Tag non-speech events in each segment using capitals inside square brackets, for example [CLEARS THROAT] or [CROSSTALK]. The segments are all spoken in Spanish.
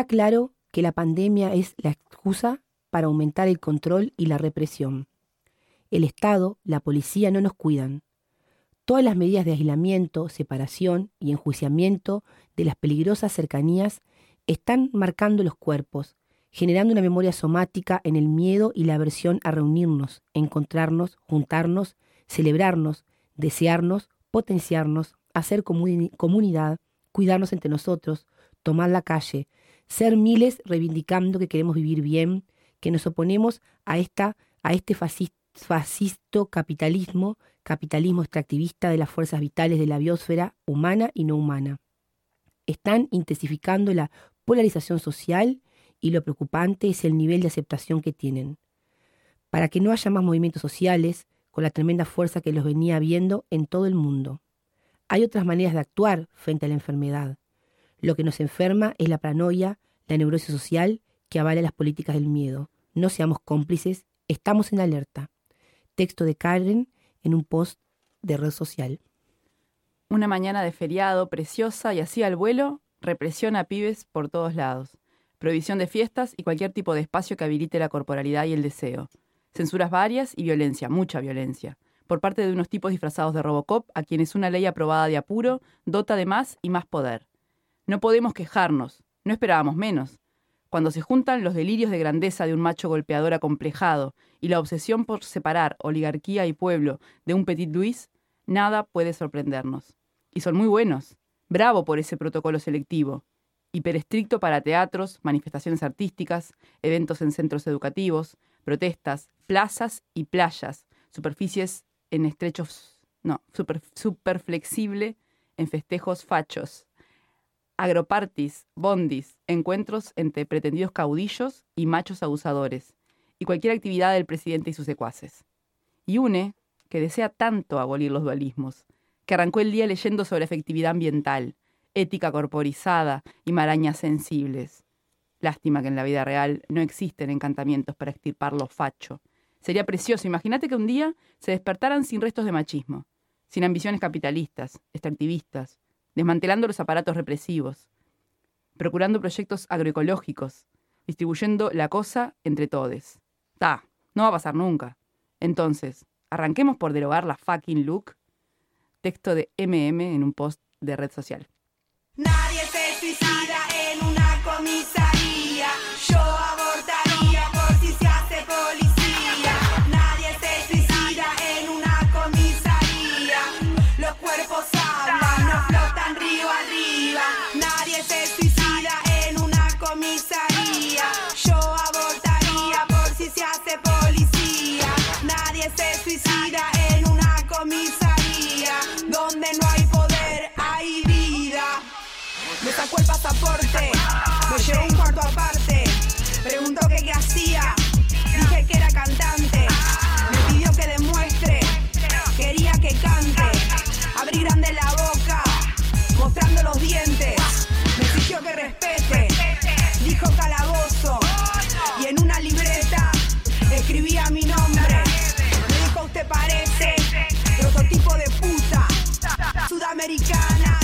Está claro que la pandemia es la excusa para aumentar el control y la represión. El Estado, la policía no nos cuidan. Todas las medidas de aislamiento, separación y enjuiciamiento de las peligrosas cercanías están marcando los cuerpos, generando una memoria somática en el miedo y la aversión a reunirnos, encontrarnos, juntarnos, celebrarnos, desearnos, potenciarnos, hacer comunidad, cuidarnos entre nosotros, tomar la calle, ser miles reivindicando que queremos vivir bien, que nos oponemos a, esta, a este fascisto capitalismo, capitalismo extractivista de las fuerzas vitales de la biosfera humana y no humana. Están intensificando la polarización social y lo preocupante es el nivel de aceptación que tienen. Para que no haya más movimientos sociales, con la tremenda fuerza que los venía viendo en todo el mundo. Hay otras maneras de actuar frente a la enfermedad. Lo que nos enferma es la paranoia, la neurosis social que avala las políticas del miedo. No seamos cómplices, estamos en alerta. Texto de Karen en un post de red social. Una mañana de feriado preciosa y así al vuelo, represión a pibes por todos lados. Prohibición de fiestas y cualquier tipo de espacio que habilite la corporalidad y el deseo. Censuras varias y violencia, mucha violencia, por parte de unos tipos disfrazados de Robocop a quienes una ley aprobada de apuro dota de más y más poder. No podemos quejarnos, no esperábamos menos. Cuando se juntan los delirios de grandeza de un macho golpeador acomplejado y la obsesión por separar oligarquía y pueblo de un Petit Louis, nada puede sorprendernos. Y son muy buenos. Bravo por ese protocolo selectivo. Hiperestricto para teatros, manifestaciones artísticas, eventos en centros educativos, protestas, plazas y playas, superficies en estrechos, no, super, super flexible en festejos fachos, agropartis, bondis, encuentros entre pretendidos caudillos y machos abusadores, y cualquier actividad del presidente y sus secuaces. Y une, que desea tanto abolir los dualismos, que arrancó el día leyendo sobre efectividad ambiental, ética corporizada y marañas sensibles. Lástima que en la vida real no existen encantamientos para extirpar lo facho. Sería precioso, imagínate que un día se despertaran sin restos de machismo, sin ambiciones capitalistas, extractivistas, desmantelando los aparatos represivos, procurando proyectos agroecológicos, distribuyendo la cosa entre todes. Ta, no va a pasar nunca. Entonces, arranquemos por derogar la fucking look. Texto de MM en un post de red social. Nadie se suicida pasaporte, me llevó un cuarto aparte. Preguntó que qué hacía, dije que era cantante. Me pidió que demuestre, quería que cante. Abrí grande la boca, mostrando los dientes. Me exigió que respete, dijo calabozo. Y en una libreta escribía mi nombre. Me dijo usted parece prototipo de puta sudamericanas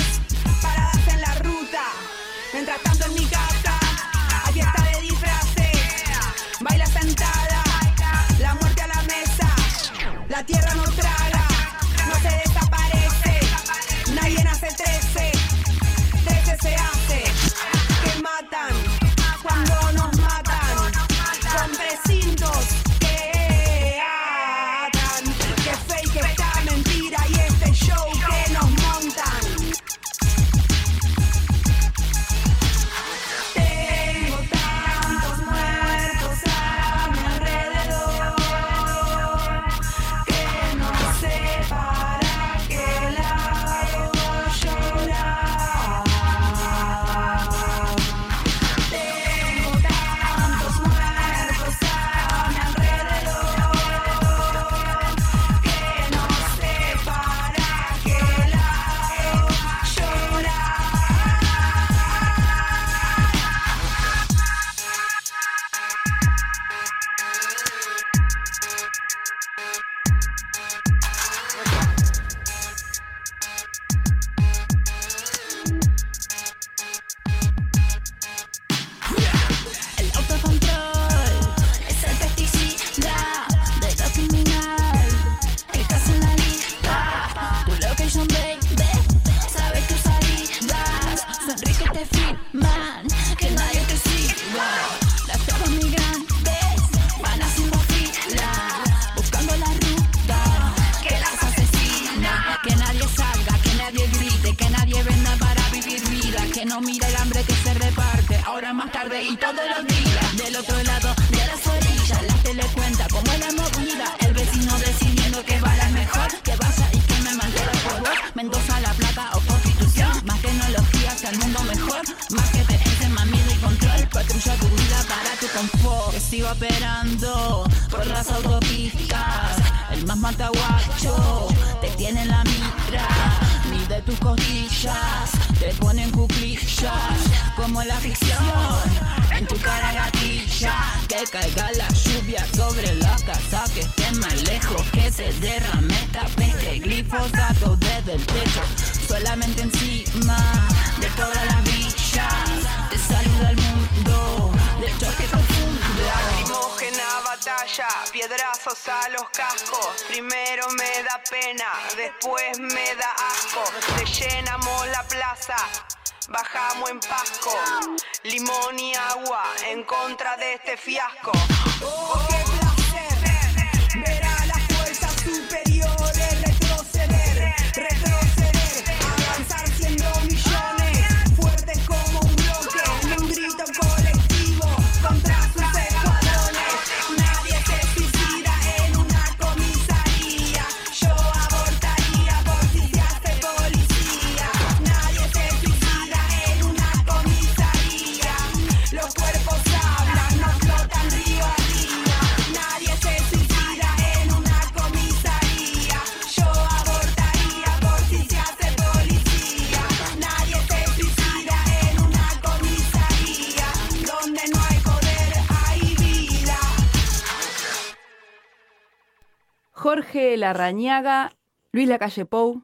Larrañaga, Luis Lacalle Pou,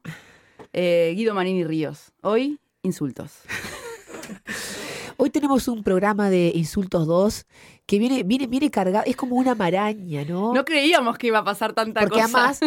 eh, Guido Manini Ríos. Hoy, insultos. Hoy tenemos un programa de Insultos 2 que viene, viene, viene cargado, es como una maraña, ¿no? No creíamos que iba a pasar tanta Porque cosa. además,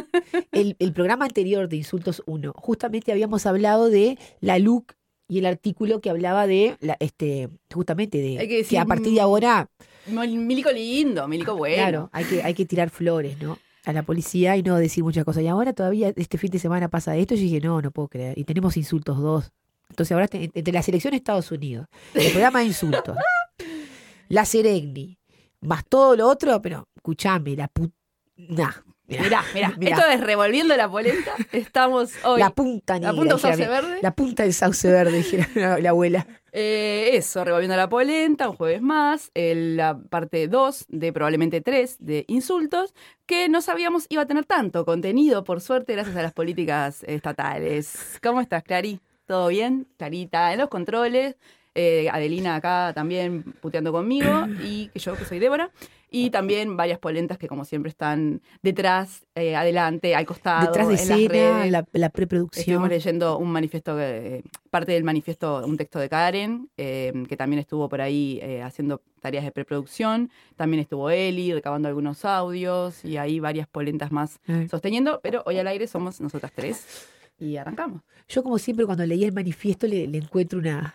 el, el programa anterior de Insultos 1, justamente habíamos hablado de la LUC y el artículo que hablaba de, la, este, justamente de Hay que decir, a partir de ahora, Mil- Milico lindo, Milico bueno. claro, hay que, hay que tirar flores, ¿no? A la policía y no decir muchas cosas. Y ahora todavía este fin de semana pasa esto y yo dije, no, no puedo creer. Y tenemos Insultos 2. Entonces ahora te- entre la selección de Estados Unidos, el programa de insultos, [LAUGHS] la Seregni, más todo lo otro, pero escuchame, la puta... Mirá, mirá, esto es revolviendo la polenta. Estamos hoy. La punta La negra, punta dijera sauce verde. La punta del sauce verde, dijera la, [LAUGHS] la abuela. Eh, eso, revolviendo la polenta, un jueves más, la parte 2 de probablemente 3 de insultos, que no sabíamos iba a tener tanto contenido, por suerte, gracias a las políticas estatales. ¿Cómo estás, Clary? ¿Todo bien? Clarita, en los controles. eh, Adelina acá también puteando conmigo, y yo que soy Débora. Y también varias polentas que, como siempre, están detrás, eh, adelante, al costado. Detrás de en las escena, redes. la, la Estuvimos preproducción. leyendo un manifiesto, que- parte del manifiesto, un texto de Karen, eh, que también estuvo por ahí eh, haciendo tareas de preproducción. También estuvo Eli recabando algunos audios y ahí varias polentas más Eh. sosteniendo. Pero hoy al aire somos nosotras tres y arrancamos. Yo, como siempre, cuando leí el manifiesto, le, le encuentro una,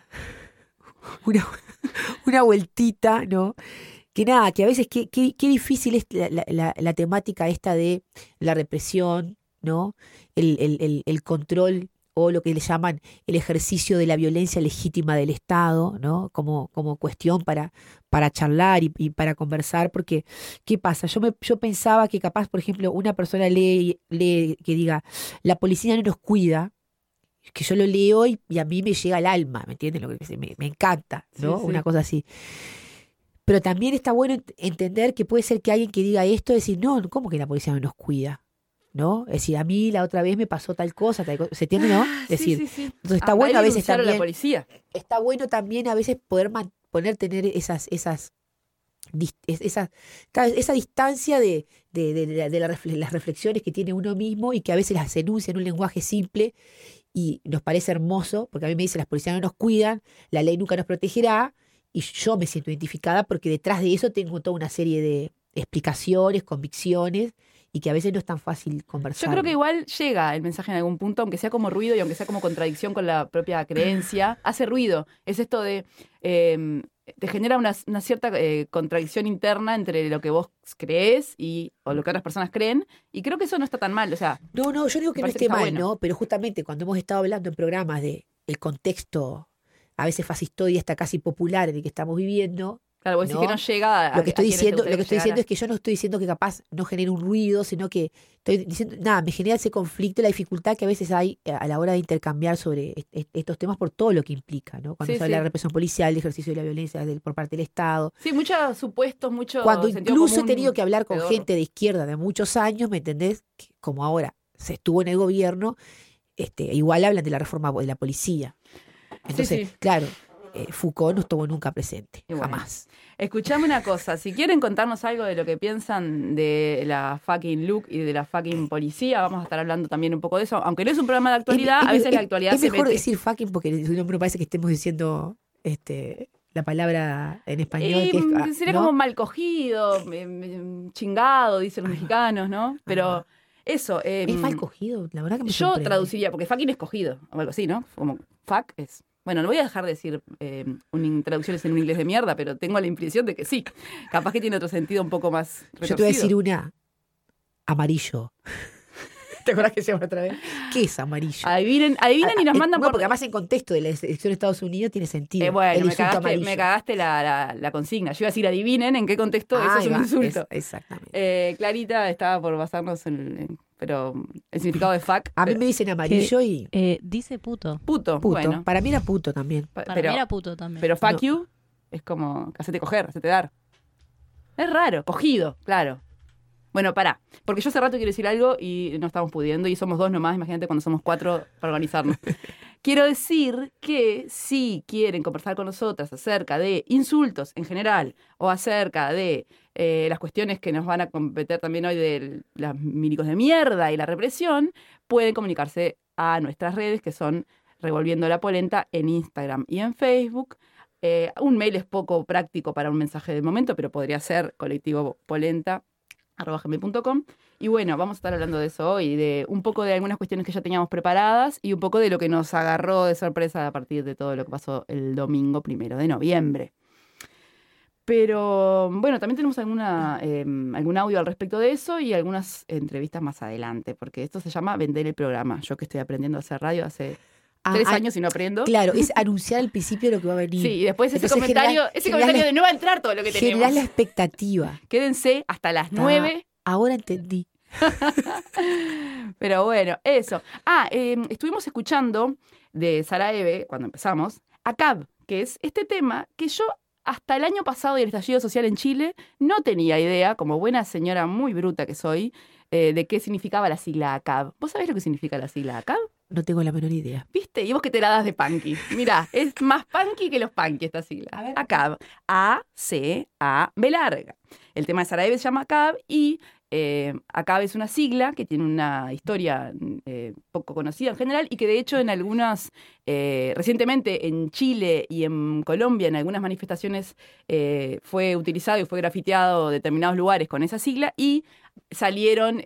[LAUGHS] una, una vueltita, ¿no? Que nada, que a veces qué, qué, qué difícil es la, la- la- la temática esta de la represión, ¿no? El, el- el- el control o lo que le llaman el ejercicio de la violencia legítima del Estado, ¿no? Como, como cuestión para, para charlar y, y para conversar, porque, ¿qué pasa? Yo, me, yo pensaba que capaz, por ejemplo, una persona lee, lee que diga, la policía no nos cuida, que yo lo leo y, y a mí me llega al alma, ¿me entiendes? Lo que me, me encanta, ¿no? Sí, sí. Una cosa así. Pero también está bueno ent- entender que puede ser que alguien que diga esto, decir, no, ¿cómo que la policía no nos cuida? ¿No? Es decir, a mí la otra vez me pasó tal cosa, tal cosa. ¿Se entiende, no? Ah, Es decir, sí, sí, sí. entonces está bueno a veces a la también policía. está bueno también a veces poder poner, tener esas, esas, esa, esa distancia de, de, de- de- de la refle- las reflexiones que tiene uno mismo y que a veces las enuncia en un lenguaje simple y nos parece hermoso, porque a mí me dicen las policías no nos cuidan, la ley nunca nos protegerá, y yo me siento identificada porque detrás de eso tengo toda una serie de explicaciones, convicciones, y que a veces no es tan fácil conversar. Yo creo que igual llega el mensaje en algún punto, aunque sea como ruido y aunque sea como contradicción con la propia creencia, [CLEARS THROAT] hace ruido. Es esto de, eh, te genera una, una cierta eh, contradicción interna entre lo que vos crees y, o lo que otras personas creen, y creo que eso no está tan mal. O sea, No, no, yo digo que no que esté mal, bueno. ¿no? Pero justamente cuando hemos estado hablando en programas de el contexto, a veces fascistoide hasta casi popular en el que estamos viviendo, Claro, vos decís que no llega a lo que estoy a diciendo, lo que estoy diciendo es que yo no estoy diciendo que capaz no genere un ruido, sino que estoy diciendo, nada, me genera ese conflicto, la dificultad que a veces hay a la hora de intercambiar sobre est- est- estos temas por todo lo que implica, ¿no? Cuando Sí, se habla de sí. represión policial, de ejercicio de la violencia del- por parte del Estado, Sí, muchos supuestos, mucho cuando incluso he tenido que hablar con gente de izquierda de muchos años, ¿me entendés? Como ahora se estuvo en el gobierno, este, igual hablan de la reforma de la policía. Entonces, sí. claro, eh, Foucault no estuvo nunca presente, bueno. jamás. Escuchame una cosa, si quieren contarnos algo de lo que piensan de la fucking look y de la fucking policía, vamos a estar hablando también un poco de eso, aunque no es un programa de actualidad, Es- es- a veces es- la actualidad Es se mejor mete. decir fucking porque si no me parece que estemos diciendo este, la palabra en español. Que es, ah, sería ¿no? como mal cogido, em, em, chingado, dicen los mexicanos, ¿no? Pero eso. ¿Es em, mal cogido? La verdad que me Yo traduciría, porque fucking es cogido, o algo así, ¿no? Como fuck es. Bueno, no voy a dejar de decir eh, un- traducciones en un inglés de mierda, pero tengo la impresión de que sí. Capaz que tiene otro sentido un poco más. Yo te voy a decir retorcido. una. Amarillo. [LAUGHS] ¿Te acuerdas que se llama otra vez? ¿Qué es amarillo? Adivinen, adivinen y nos Ah, eh, mandan no, por. porque además en contexto de la elección de Estados Unidos tiene sentido. Eh, bueno, el me cagaste, amarillo. me cagaste la, la- la consigna. Yo iba a decir, adivinen en qué contexto eso Ahí es un va, insulto. es- exactamente. Eh, Clarita estaba por basarnos en, en- pero el significado de fuck. A mí pero- me dicen amarillo y Eh, dice puto. puto, puto. bueno. Para mí era puto también. pa- Para pero, mí era puto también. pero fuck No. you es como hacete coger, hacete dar. Es raro, cogido, claro. Bueno, pará, porque yo hace rato quiero decir algo y no estamos pudiendo y somos dos nomás, imagínate cuando somos cuatro para organizarnos. [LAUGHS] quiero decir que si quieren conversar con nosotras acerca de insultos en general o acerca de eh, las cuestiones que nos van a competir también hoy de los milicos de mierda y la represión, pueden comunicarse a nuestras redes que son Revolviendo la Polenta en Instagram y en Facebook. Eh, un mail es poco práctico para un mensaje de momento, pero podría ser colectivo polenta gmail.com. Y bueno, vamos a estar hablando de eso hoy, de un poco de algunas cuestiones que ya teníamos preparadas y un poco de lo que nos agarró de sorpresa a partir de todo lo que pasó el domingo primero de noviembre. Pero bueno, también tenemos alguna, eh, algún audio al respecto de eso y algunas entrevistas más adelante, porque esto se llama Vender el programa. Yo que estoy aprendiendo a hacer radio hace Ah, tres años y no aprendo. Claro, es [LAUGHS] anunciar al principio lo que va a venir. Sí, y después ese Entonces, comentario, generás- ese generás comentario la- de no va a entrar todo lo que Generar tenemos. la expectativa. Quédense hasta las Ah. nueve Ahora entendí. [LAUGHS] Pero bueno, eso. Ah, eh, estuvimos escuchando de Sara Eve, cuando empezamos, a CAB, que es este tema que yo hasta el año pasado y el estallido social en Chile no tenía idea, como buena señora muy bruta que soy, eh, de qué significaba la sigla ACAB. ¿Vos sabés lo que significa la sigla ACAB? No tengo la menor idea. ¿Viste? Y vos que te la das de punky. Mirá, es más punky que los punky esta sigla. A ver. ACAB. A-C-A-B larga. El tema de Sarajevo se llama ACAB y eh, ACAB es una sigla que tiene una historia eh, poco conocida en general y que de hecho en algunas, eh, recientemente en Chile y en Colombia, en algunas manifestaciones eh, fue utilizado y fue grafiteado determinados lugares con esa sigla y salieron...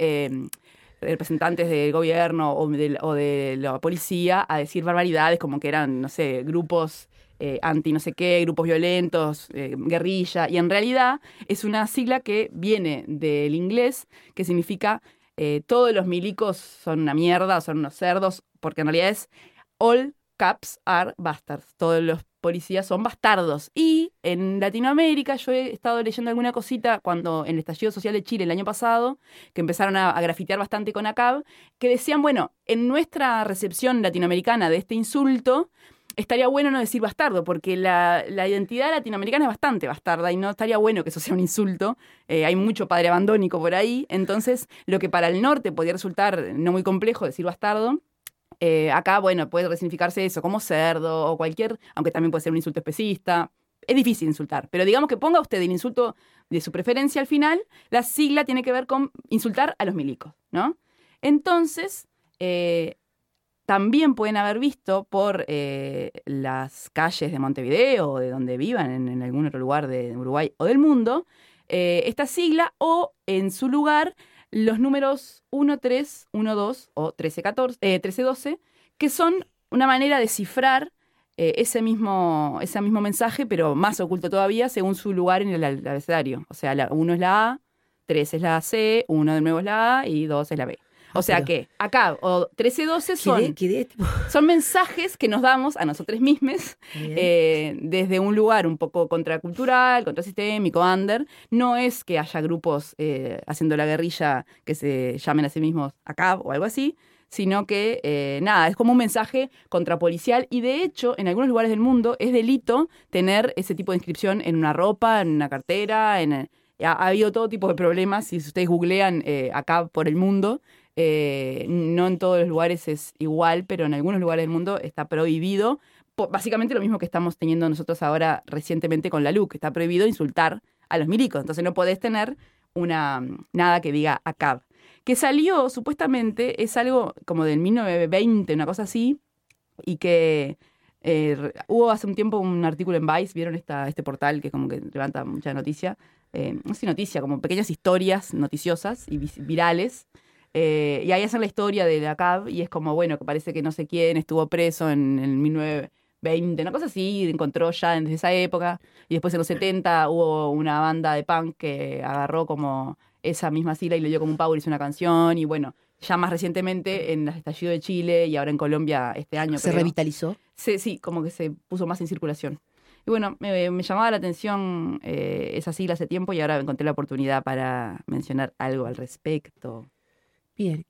representantes del gobierno o de, la policía a decir barbaridades como que eran, no sé, grupos eh, anti no sé qué, grupos violentos, eh, guerrilla, y en realidad es una sigla que viene del inglés, que significa eh, todos los milicos son una mierda, son unos cerdos, porque en realidad es all caps are bastards, todos los policías son bastardos. Y en Latinoamérica yo he estado leyendo alguna cosita cuando en el estallido social de Chile el año pasado, que empezaron a, grafitear bastante con ACAB, que decían, bueno, en nuestra recepción latinoamericana de este insulto, estaría bueno no decir bastardo, porque la, la identidad latinoamericana es bastante bastarda y no estaría bueno que eso sea un insulto. Eh, hay mucho padre abandónico por ahí. Entonces, lo que para el norte podría resultar no muy complejo decir bastardo, eh, acá, bueno, puede resignificarse eso como cerdo o cualquier, aunque también puede ser un insulto especista. Es difícil insultar, pero digamos que ponga usted el insulto de su preferencia al final, la sigla tiene que ver con insultar a los milicos, ¿no? Entonces, eh, también pueden haber visto por eh, las calles de Montevideo o de donde vivan, en, algún otro lugar de Uruguay o del mundo, esta sigla o en su lugar los números 1, 3, 1, 2 o 13, 14, eh, 13, 12, que son una manera de cifrar eh, ese, mismo, ese mismo mensaje, pero más oculto todavía, según su lugar en el abecedario. O sea, la 1 es la A, 3 es la C, 1 de nuevo es la A y 2 es la B. O sea pero que acá, o 1312 son, [LAUGHS] son mensajes que nos damos a nosotros mismos eh, desde un lugar un poco contracultural, contrasistémico, under. No es que haya grupos eh, haciendo la guerrilla que se llamen a sí mismos ACAB o algo así, sino que, eh, nada, es como un mensaje contrapolicial. Y de hecho en algunos lugares del mundo es delito tener ese tipo de inscripción en una ropa, en una cartera, en... ha, ha habido todo tipo de problemas, si ustedes googlean eh, ACAB por el mundo, eh, no en todos los lugares es igual, pero en algunos lugares del mundo está prohibido. Básicamente lo mismo que estamos teniendo nosotros ahora recientemente con la LUC, está prohibido insultar a los milicos. Entonces no podés tener una nada que diga ACAB. Que salió, supuestamente, es algo como del 1920, una cosa así, y que eh, hubo hace un tiempo un artículo en Vice, vieron esta, este portal que como que levanta mucha noticia, eh, no sé noticia, como pequeñas historias noticiosas y virales. Eh, y ahí hacen la historia de la CAB y es como, bueno, que parece que no sé quién estuvo preso en el 1920, una cosa así, encontró ya desde esa época. Y después en los 70 hubo una banda de punk que agarró como esa misma sigla y le dio como un power, hizo una canción. Y bueno, ya más recientemente en el estallido de Chile y ahora en Colombia este año. Se creo, revitalizó. se- sí, como que se puso más en circulación. Y bueno, me, me llamaba la atención eh, esa sigla hace tiempo y ahora encontré la oportunidad para mencionar algo al respecto. Bien.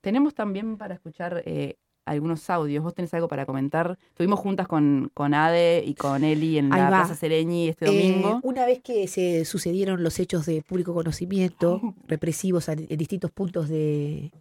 Tenemos también para escuchar eh, algunos audios. ¿Vos tenés algo para comentar? Estuvimos juntas con, con Ade y con Eli en Ahí la va. Plaza Sereñi este Eh, domingo. una vez que se sucedieron los hechos de público conocimiento [LAUGHS] represivos en distintos puntos de...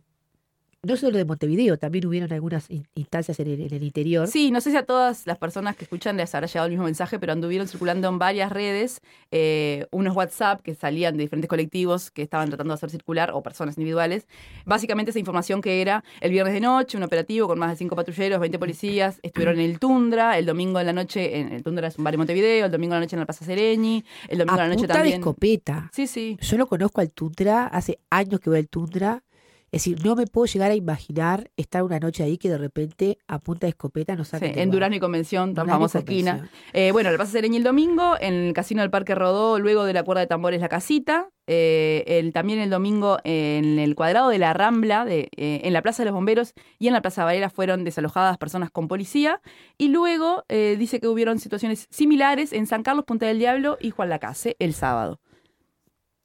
No solo de Montevideo, también hubieron algunas in- instancias en el, en el interior. Sí, no sé si a todas las personas que escuchan les habrá llegado el mismo mensaje, pero anduvieron circulando en varias redes eh, unos WhatsApp que salían de diferentes colectivos que estaban tratando de hacer circular, o personas individuales. Básicamente esa información que era el viernes de noche, un operativo con más de cinco patrulleros, 20 policías, [CLEARS THROAT] estuvieron en el Tundra, el domingo en la noche, en el Tundra es un bar en Montevideo, el domingo en la noche en la Plaza Sereñi, el domingo a en la noche punta de también. escopeta. Sí, sí. Yo lo conozco al Tundra, hace años que voy al Tundra. Es decir, no me puedo llegar a imaginar estar una noche ahí que de repente a punta de escopeta nos Sí, saquen del en. Durano y Convención, tan famosa esquina. Eh, bueno, la Plaza Sereñi el domingo, en el Casino del Parque Rodó, luego de la cuerda de tambores La Casita. Eh, el, también el domingo en el cuadrado de la Rambla, de, eh, en la Plaza de los Bomberos y en la Plaza Varela fueron desalojadas personas con policía. Y luego eh, dice que hubieron situaciones similares en San Carlos, Punta del Diablo y Juan Lacase el sábado.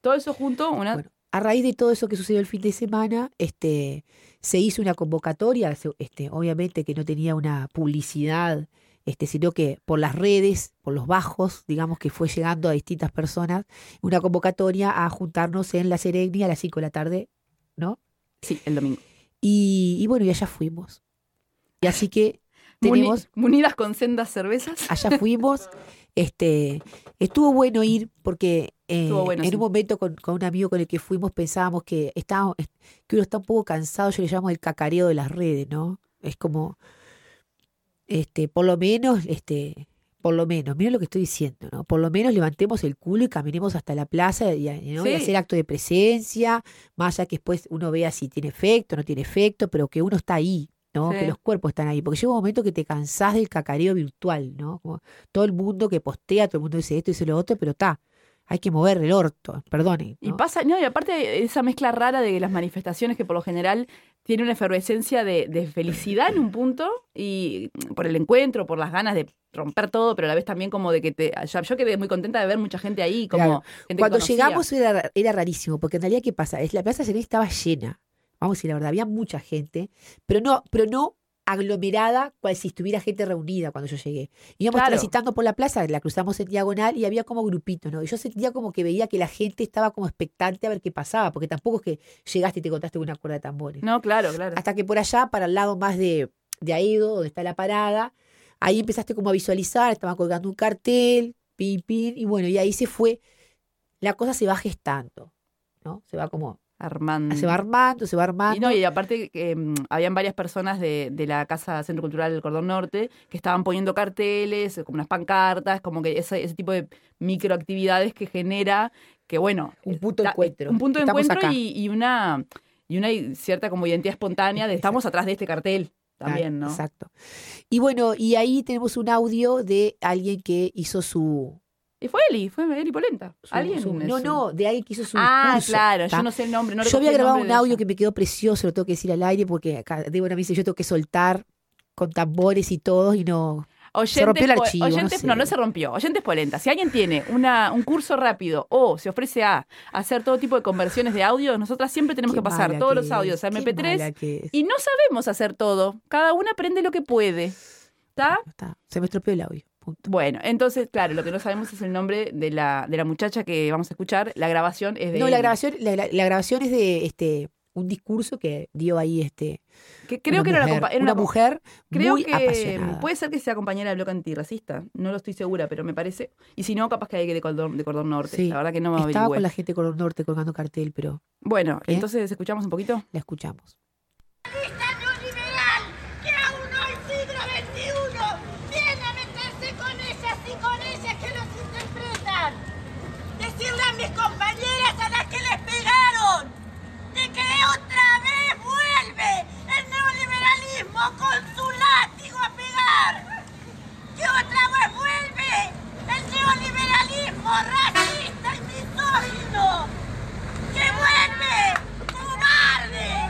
Todo eso junto, una... Bueno, a raíz de todo eso que sucedió el fin de semana, este, se hizo una convocatoria, este, obviamente que no tenía una publicidad, este, sino que por las redes, por los bajos, digamos que fue llegando a distintas personas, una convocatoria a juntarnos en la Sereni a las 5 de la tarde, ¿no? sí, el domingo. Y, y bueno, y allá fuimos. Y así que tenemos, munidas con sendas cervezas. allá [LAUGHS] fuimos, este, estuvo bueno ir porque eh, bueno, en sí. un momento con, con un amigo con el que fuimos pensábamos que estábamos, que uno está un poco cansado, yo le llamo el cacareo de las redes, ¿no? Es como, este, por lo menos, este, por lo menos, miren lo que estoy diciendo, ¿no? Por lo menos levantemos el culo y caminemos hasta la plaza y, ¿no? y hacer acto de presencia, más allá que después uno vea si tiene efecto, no tiene efecto, pero que uno está ahí, ¿no? Sí. Que los cuerpos están ahí. Porque llega un momento que te cansás del cacareo virtual, ¿no? Como todo el mundo que postea, todo el mundo dice esto, dice lo otro, pero está. Hay que mover el orto, perdonen. Y pasa, no, y aparte esa mezcla rara de las manifestaciones que por lo general tiene una efervescencia de, de felicidad en un punto, y por el encuentro, por las ganas de romper todo, pero a la vez también como de que te. Yo, yo quedé muy contenta de ver mucha gente ahí, como Claro. gente que Cuando llegamos era, era rarísimo, porque en realidad, ¿qué pasa? Es la Plaza Serena estaba llena. Vamos a decir la verdad, había mucha gente, pero no, pero no aglomerada cual si estuviera gente reunida cuando yo llegué. Íbamos Claro. transitando por la plaza, la cruzamos en diagonal y había como grupitos, ¿no? Y yo sentía como que veía que la gente estaba como expectante a ver qué pasaba, porque tampoco es que llegaste y te contaste con una cuerda de tambores. No, claro, claro. Hasta que por allá, para el lado más de, de Aedo, donde está la parada, ahí empezaste como a visualizar, estaban colgando un cartel, pin, pin, y bueno, y ahí se fue, la cosa se va gestando, ¿no? Se va como, Armando. se va armando, se va Y, armando. no, y aparte que mm, habían varias personas de, de la Casa Centro Cultural del Cordón Norte que estaban poniendo carteles, como unas pancartas, como que ese, ese tipo de microactividades que genera que, bueno... Un punto de encuentro. Un punto de Estamos encuentro y, y una, y una cierta como identidad espontánea de estamos atrás de este cartel también, ¿no? Exacto. Y bueno, y ahí tenemos un audio de alguien que hizo su, Y fue Eli, fue Eli Polenta. ¿Alguien? su- no, no, de alguien que hizo su Ah, discurso, claro, ¿tá? yo no sé el nombre. No yo había grabado un audio que me quedó precioso, lo tengo que decir al aire porque acá Débora me dice yo tengo que soltar con tambores y todo y no. Oyentes, rompió el archivo, no sé. no, no se rompió. Oyentes polenta. Si alguien tiene una, un curso rápido o se ofrece a hacer todo tipo de conversiones de audio, nosotras siempre tenemos Qué que pasar todos que los audios a es, qué MP3 mala que es. y no sabemos hacer todo. Cada una aprende lo que puede. Está, Se me estropeó el audio. Punto. Bueno, entonces, claro, lo que no sabemos es el nombre de la, de la muchacha que vamos a escuchar. La grabación es de. No, la grabación, la, la- la grabación es de este un discurso que dio ahí este Que creo una que era, una una mujer Creo muy que apasionada. puede ser que sea compañera del bloque antirracista. No lo estoy segura, pero me parece. Y si no, capaz que hay que de cordón, de cordón norte. Sí, La verdad que no me Estaba averigüé. con la gente Color Norte colgando cartel, pero Bueno, ¿Eh? entonces escuchamos un poquito. la escuchamos. Neoliberalismo racista y misógino. ¡Que vuelve! ¡Cobarde!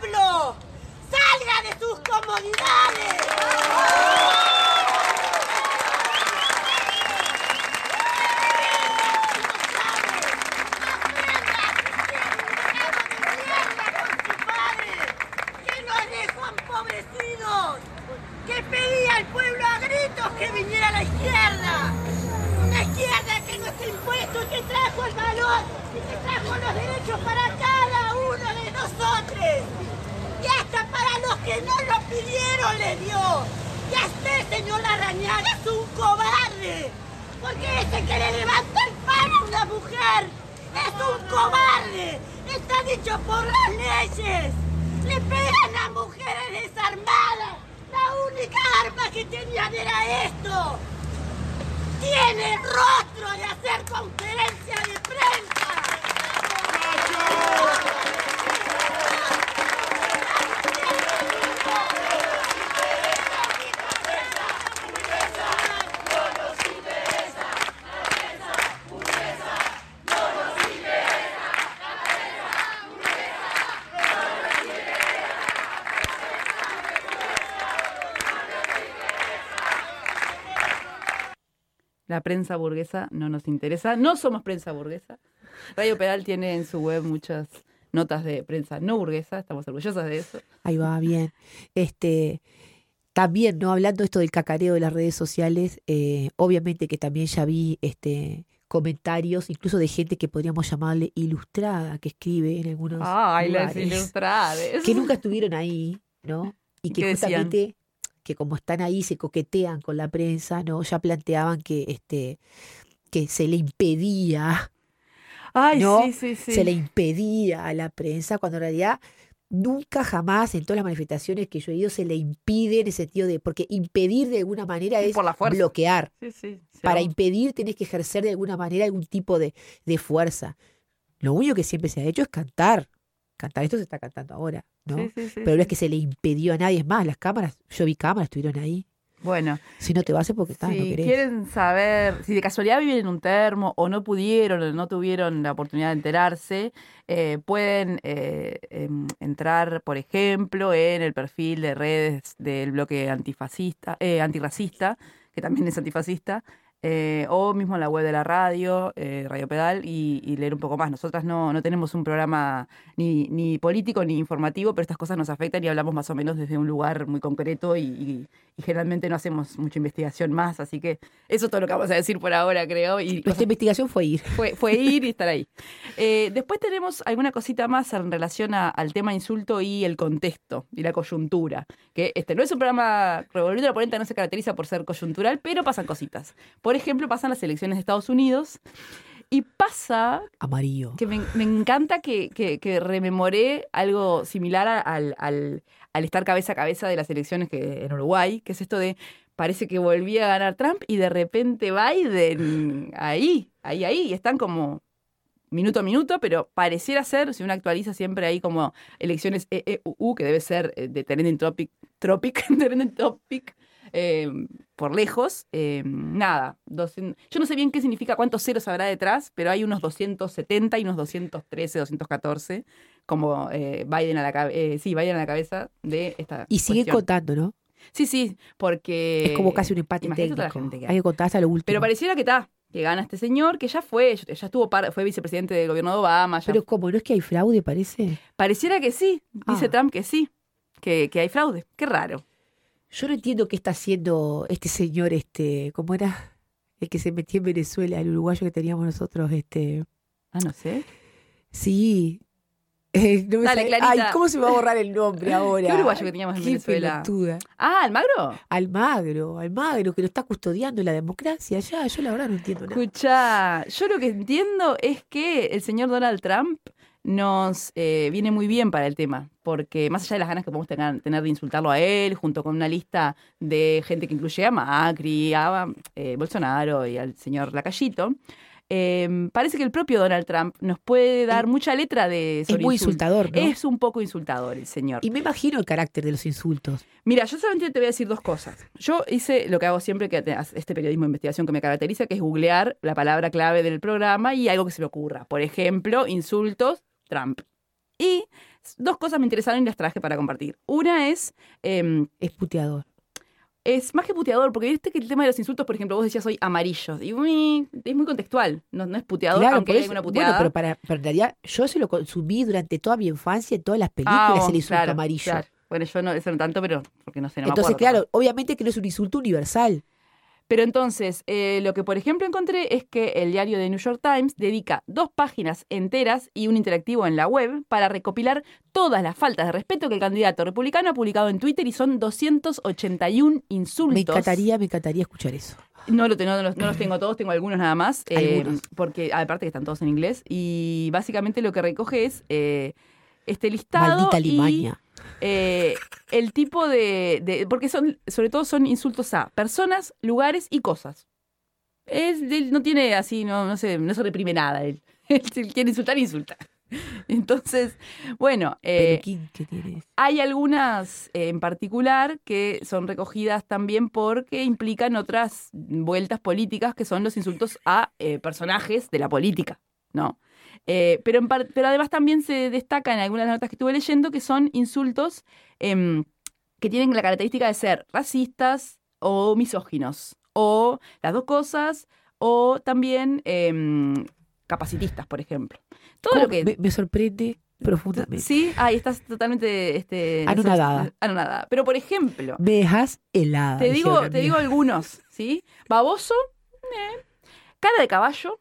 Pueblo, salga de sus comodidades. que nos dejó empobrecidos, que pedía al pueblo a gritos que viniera la izquierda, una izquierda que nos ha impuesto y que trajo el valor y que trajo los derechos para cada uno de nosotros, y hasta para los que no lo pidieron le dio, y a usted, señor Larrañaga, es un cobarde, porque ese que le levanta el pan a una mujer es un cobarde, está dicho por las leyes. Le pegan a mujeres desarmadas. La única arma que tenían era esto. Tiene el rostro de hacer conferencia de prensa. La prensa burguesa no nos interesa. No somos prensa burguesa. Radio Pedal tiene en su web muchas notas de prensa no burguesa. Estamos orgullosas de eso. Ahí va, bien. Este, también, ¿no? Hablando esto del cacareo de las redes sociales, eh, obviamente que también ya vi este comentarios, incluso de gente que podríamos llamarle ilustrada, que escribe en algunos Ay, las lugares, ilustrades. que nunca estuvieron ahí, ¿no? Y que ¿Qué decían? Que como están ahí se coquetean con la prensa, ¿no? Ya planteaban que este que se le impedía Ay, ¿no? sí, sí, sí. se le impedía a la prensa, cuando en realidad nunca jamás en todas las manifestaciones que yo he ido se le impide en el sentido de, porque impedir de alguna manera Sí, es por la bloquear. Sí, sí. Se Para impedir tenés que ejercer de alguna manera algún tipo de, de fuerza. Lo único que siempre se ha hecho es cantar. Cantar, esto se está cantando ahora, ¿no? Sí, sí, sí, Pero no es que se le impidió a nadie, es más, las cámaras, yo vi cámaras, estuvieron ahí. Bueno, Si no te vas es porque está, no si querés. quieren saber si de casualidad viven en un termo o no pudieron o no tuvieron la oportunidad de enterarse, eh, pueden eh, em, entrar, por ejemplo, en el perfil de redes del bloque antifascista, eh, antirracista, que también es antifascista, eh, o mismo en la web de la radio, eh, Radio Pedal, y, y leer un poco más. Nosotras no, no tenemos un programa ni, ni político ni informativo, pero estas cosas nos afectan y hablamos más o menos desde un lugar muy concreto y, y- y generalmente no hacemos mucha investigación más, así que eso es todo lo que vamos a decir por ahora, creo. Y Nuestra investigación fue ir. fue, fue ir y estar ahí. [LAUGHS] Eh, después tenemos alguna cosita más en relación a- al tema insulto y el contexto y la coyuntura. Que este no es un programa revolviendo la polenta, no se caracteriza por ser coyuntural, pero pasan cositas. Por ejemplo, pasan las elecciones de Estados Unidos y pasa Amarillo. que me, me encanta que, que- que rememoré algo similar al, al- al estar cabeza a cabeza de las elecciones que, en Uruguay, que es esto de parece que volvía a ganar Trump y de repente Biden ahí, ahí, ahí, y están como minuto a minuto, pero pareciera ser, si uno actualiza siempre ahí como elecciones EEUU, que debe ser eh, de Trending Topic, Tropic, [LAUGHS] Trending Topic, eh, por lejos, eh, nada, 200 yo no sé bien qué significa, cuántos ceros habrá detrás, pero hay unos 270 y unos 213, 214, como eh, Biden a la cabeza, sí, Biden a la cabeza de esta Y sigue cuestión. contando, ¿no? Sí, sí, porque... es como casi un empate toda la técnico. gente que hay. hay. que contar hasta lo último. Pero pareciera que está, que gana este señor, que ya fue, ya estuvo, par- fue vicepresidente del gobierno de Obama, ya Pero como no es que hay fraude, parece. Pareciera que sí, dice Ah. Trump que sí, que, que hay fraude. Qué raro. Yo no entiendo qué está haciendo este señor, este, ¿cómo era? El que se metió en Venezuela, el uruguayo que teníamos nosotros, este. Ah, no sé. Sí. [LAUGHS] Eh, no me Dale. Ay, ¿cómo se me va a borrar el nombre [LAUGHS] ahora? ¿Qué uruguayo que teníamos en Qué Venezuela? pelotuda. Ah, Almagro. Almagro, Almagro, que lo está custodiando la democracia. Ya, yo la verdad no entiendo nada. Escucha, yo lo que entiendo es que el señor Donald Trump nos eh, viene muy bien para el tema, porque más allá de las ganas que podemos tener, tener de insultarlo a él, junto con una lista de gente que incluye a Macri, a eh, Bolsonaro y al señor Lacayito, eh, parece que el propio Donald Trump nos puede dar Es- mucha letra de Es sobre muy insultos. insultador, ¿no? Es un poco insultador el señor. Y me imagino el carácter de los insultos. Mira, yo solamente te voy a decir dos cosas. Yo hice lo que hago siempre, que te- este periodismo de investigación que me caracteriza, que es googlear la palabra clave del programa y algo que se me ocurra. Por ejemplo, insultos, Trump. Y dos cosas me interesaron y las traje para compartir. Una es, em, Es puteador. es más que puteador, porque viste que el tema de los insultos, por ejemplo, vos decías hoy amarillos. Y uy, es muy contextual, no, no es puteador, Claro, aunque hay eso- alguna bueno, puteada. pero para, pero en realidad yo se lo consumí durante toda mi infancia en todas las películas, Ah, el insulto claro, amarillo. claro. Bueno, yo no, eso no tanto, pero porque no sé, no me Entonces, acuerdo. claro, obviamente que no es un insulto universal. Pero entonces, eh, lo que por ejemplo encontré es que el diario de New York Times dedica dos páginas enteras y un interactivo en la web para recopilar todas las faltas de respeto que el candidato republicano ha publicado en Twitter y son 281 insultos. Me encantaría, me encantaría escuchar eso. No, lo, no, los, no los tengo todos, tengo algunos nada más. eh, Algunos. porque aparte que están todos en inglés. Y básicamente lo que recoge es eh, este listado. Maldita y, limaña. Eh, el tipo de, de- Porque son, sobre todo son insultos a personas, lugares y cosas. Es, él no tiene así, no, no, se, no se reprime nada. Él, [LAUGHS] Él quiere insultar, insulta. [LAUGHS] Entonces, bueno, eh, hay algunas eh, en particular que son recogidas también porque implican otras vueltas políticas que son los insultos a eh, personajes de la política, ¿no? Eh, pero, en pero además también se destaca en algunas notas que estuve leyendo que son insultos em, que tienen la característica de ser racistas o misóginos, o las dos cosas, o también em, capacitistas, por ejemplo. Todo lo que... me, me sorprende profundamente. Sí, ahí estás totalmente este, Anonadada. anonadada. Pero, por ejemplo, Me dejas helada. te digo, te digo algunos, ¿sí? Baboso, eh. cara de caballo,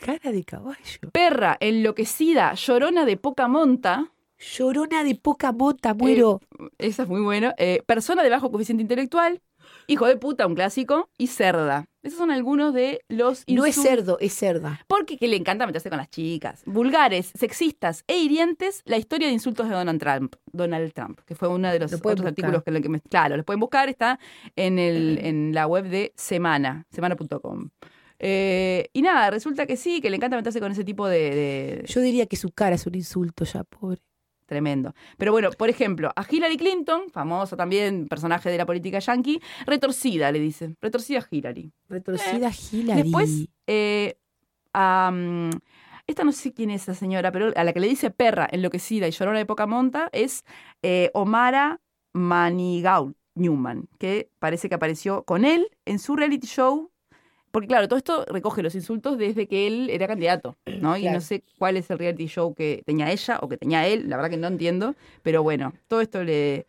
Cara de caballo. perra enloquecida, llorona de poca monta, Llorona de poca mota, muero. esa es muy buena, eh, persona de bajo coeficiente intelectual, hijo de puta, un clásico, y cerda. Esos son algunos de los no es cerdo, es cerda. Porque que le encanta meterse con las chicas. Vulgares, sexistas e hirientes, la historia de insultos de Donald Trump, Donald Trump, que fue uno de los Lo otros buscar. artículos que, que me- claro, los pueden buscar, está en, el, en la web de Semana, semana.com. Eh, y nada, resulta que sí, que le encanta meterse con ese tipo de, de- Yo diría que su cara es un insulto ya, pobre. Tremendo. Pero bueno, por ejemplo, a Hillary Clinton, famosa también, personaje de la política yankee, retorcida, le dicen. Retorcida Hillary. Retorcida Hillary. Después, eh, a, esta no sé quién es esa señora, pero a la que le dice perra, enloquecida y llorona de poca monta es eh, Omara Manigault Newman, que parece que apareció con él en su reality show porque claro, todo esto recoge los insultos desde que él era candidato, ¿no? Y Claro. no sé cuál es el reality show que tenía ella o que tenía él, la verdad que no entiendo, pero bueno, todo esto le...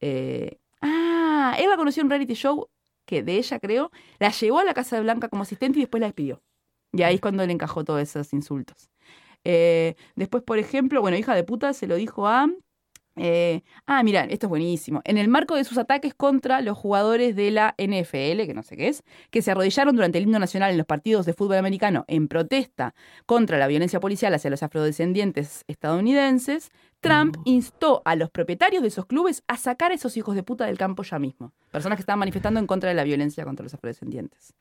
eh, Ah, él la conoció en un reality show que de ella creo, la llevó a la Casa Blanca como asistente y después la despidió. Y ahí es cuando le encajó todos esos insultos. Eh, después, por ejemplo, bueno, hija de puta se lo dijo a... eh, ah, mira, esto es buenísimo. En el marco de sus ataques contra los jugadores de la NFL, que no sé qué es, que se arrodillaron durante el himno nacional en los partidos de fútbol americano en protesta contra la violencia policial hacia los afrodescendientes estadounidenses, Trump instó a los propietarios de esos clubes a sacar a esos hijos de puta del campo ya mismo. Personas que estaban manifestando en contra de la violencia contra los afrodescendientes.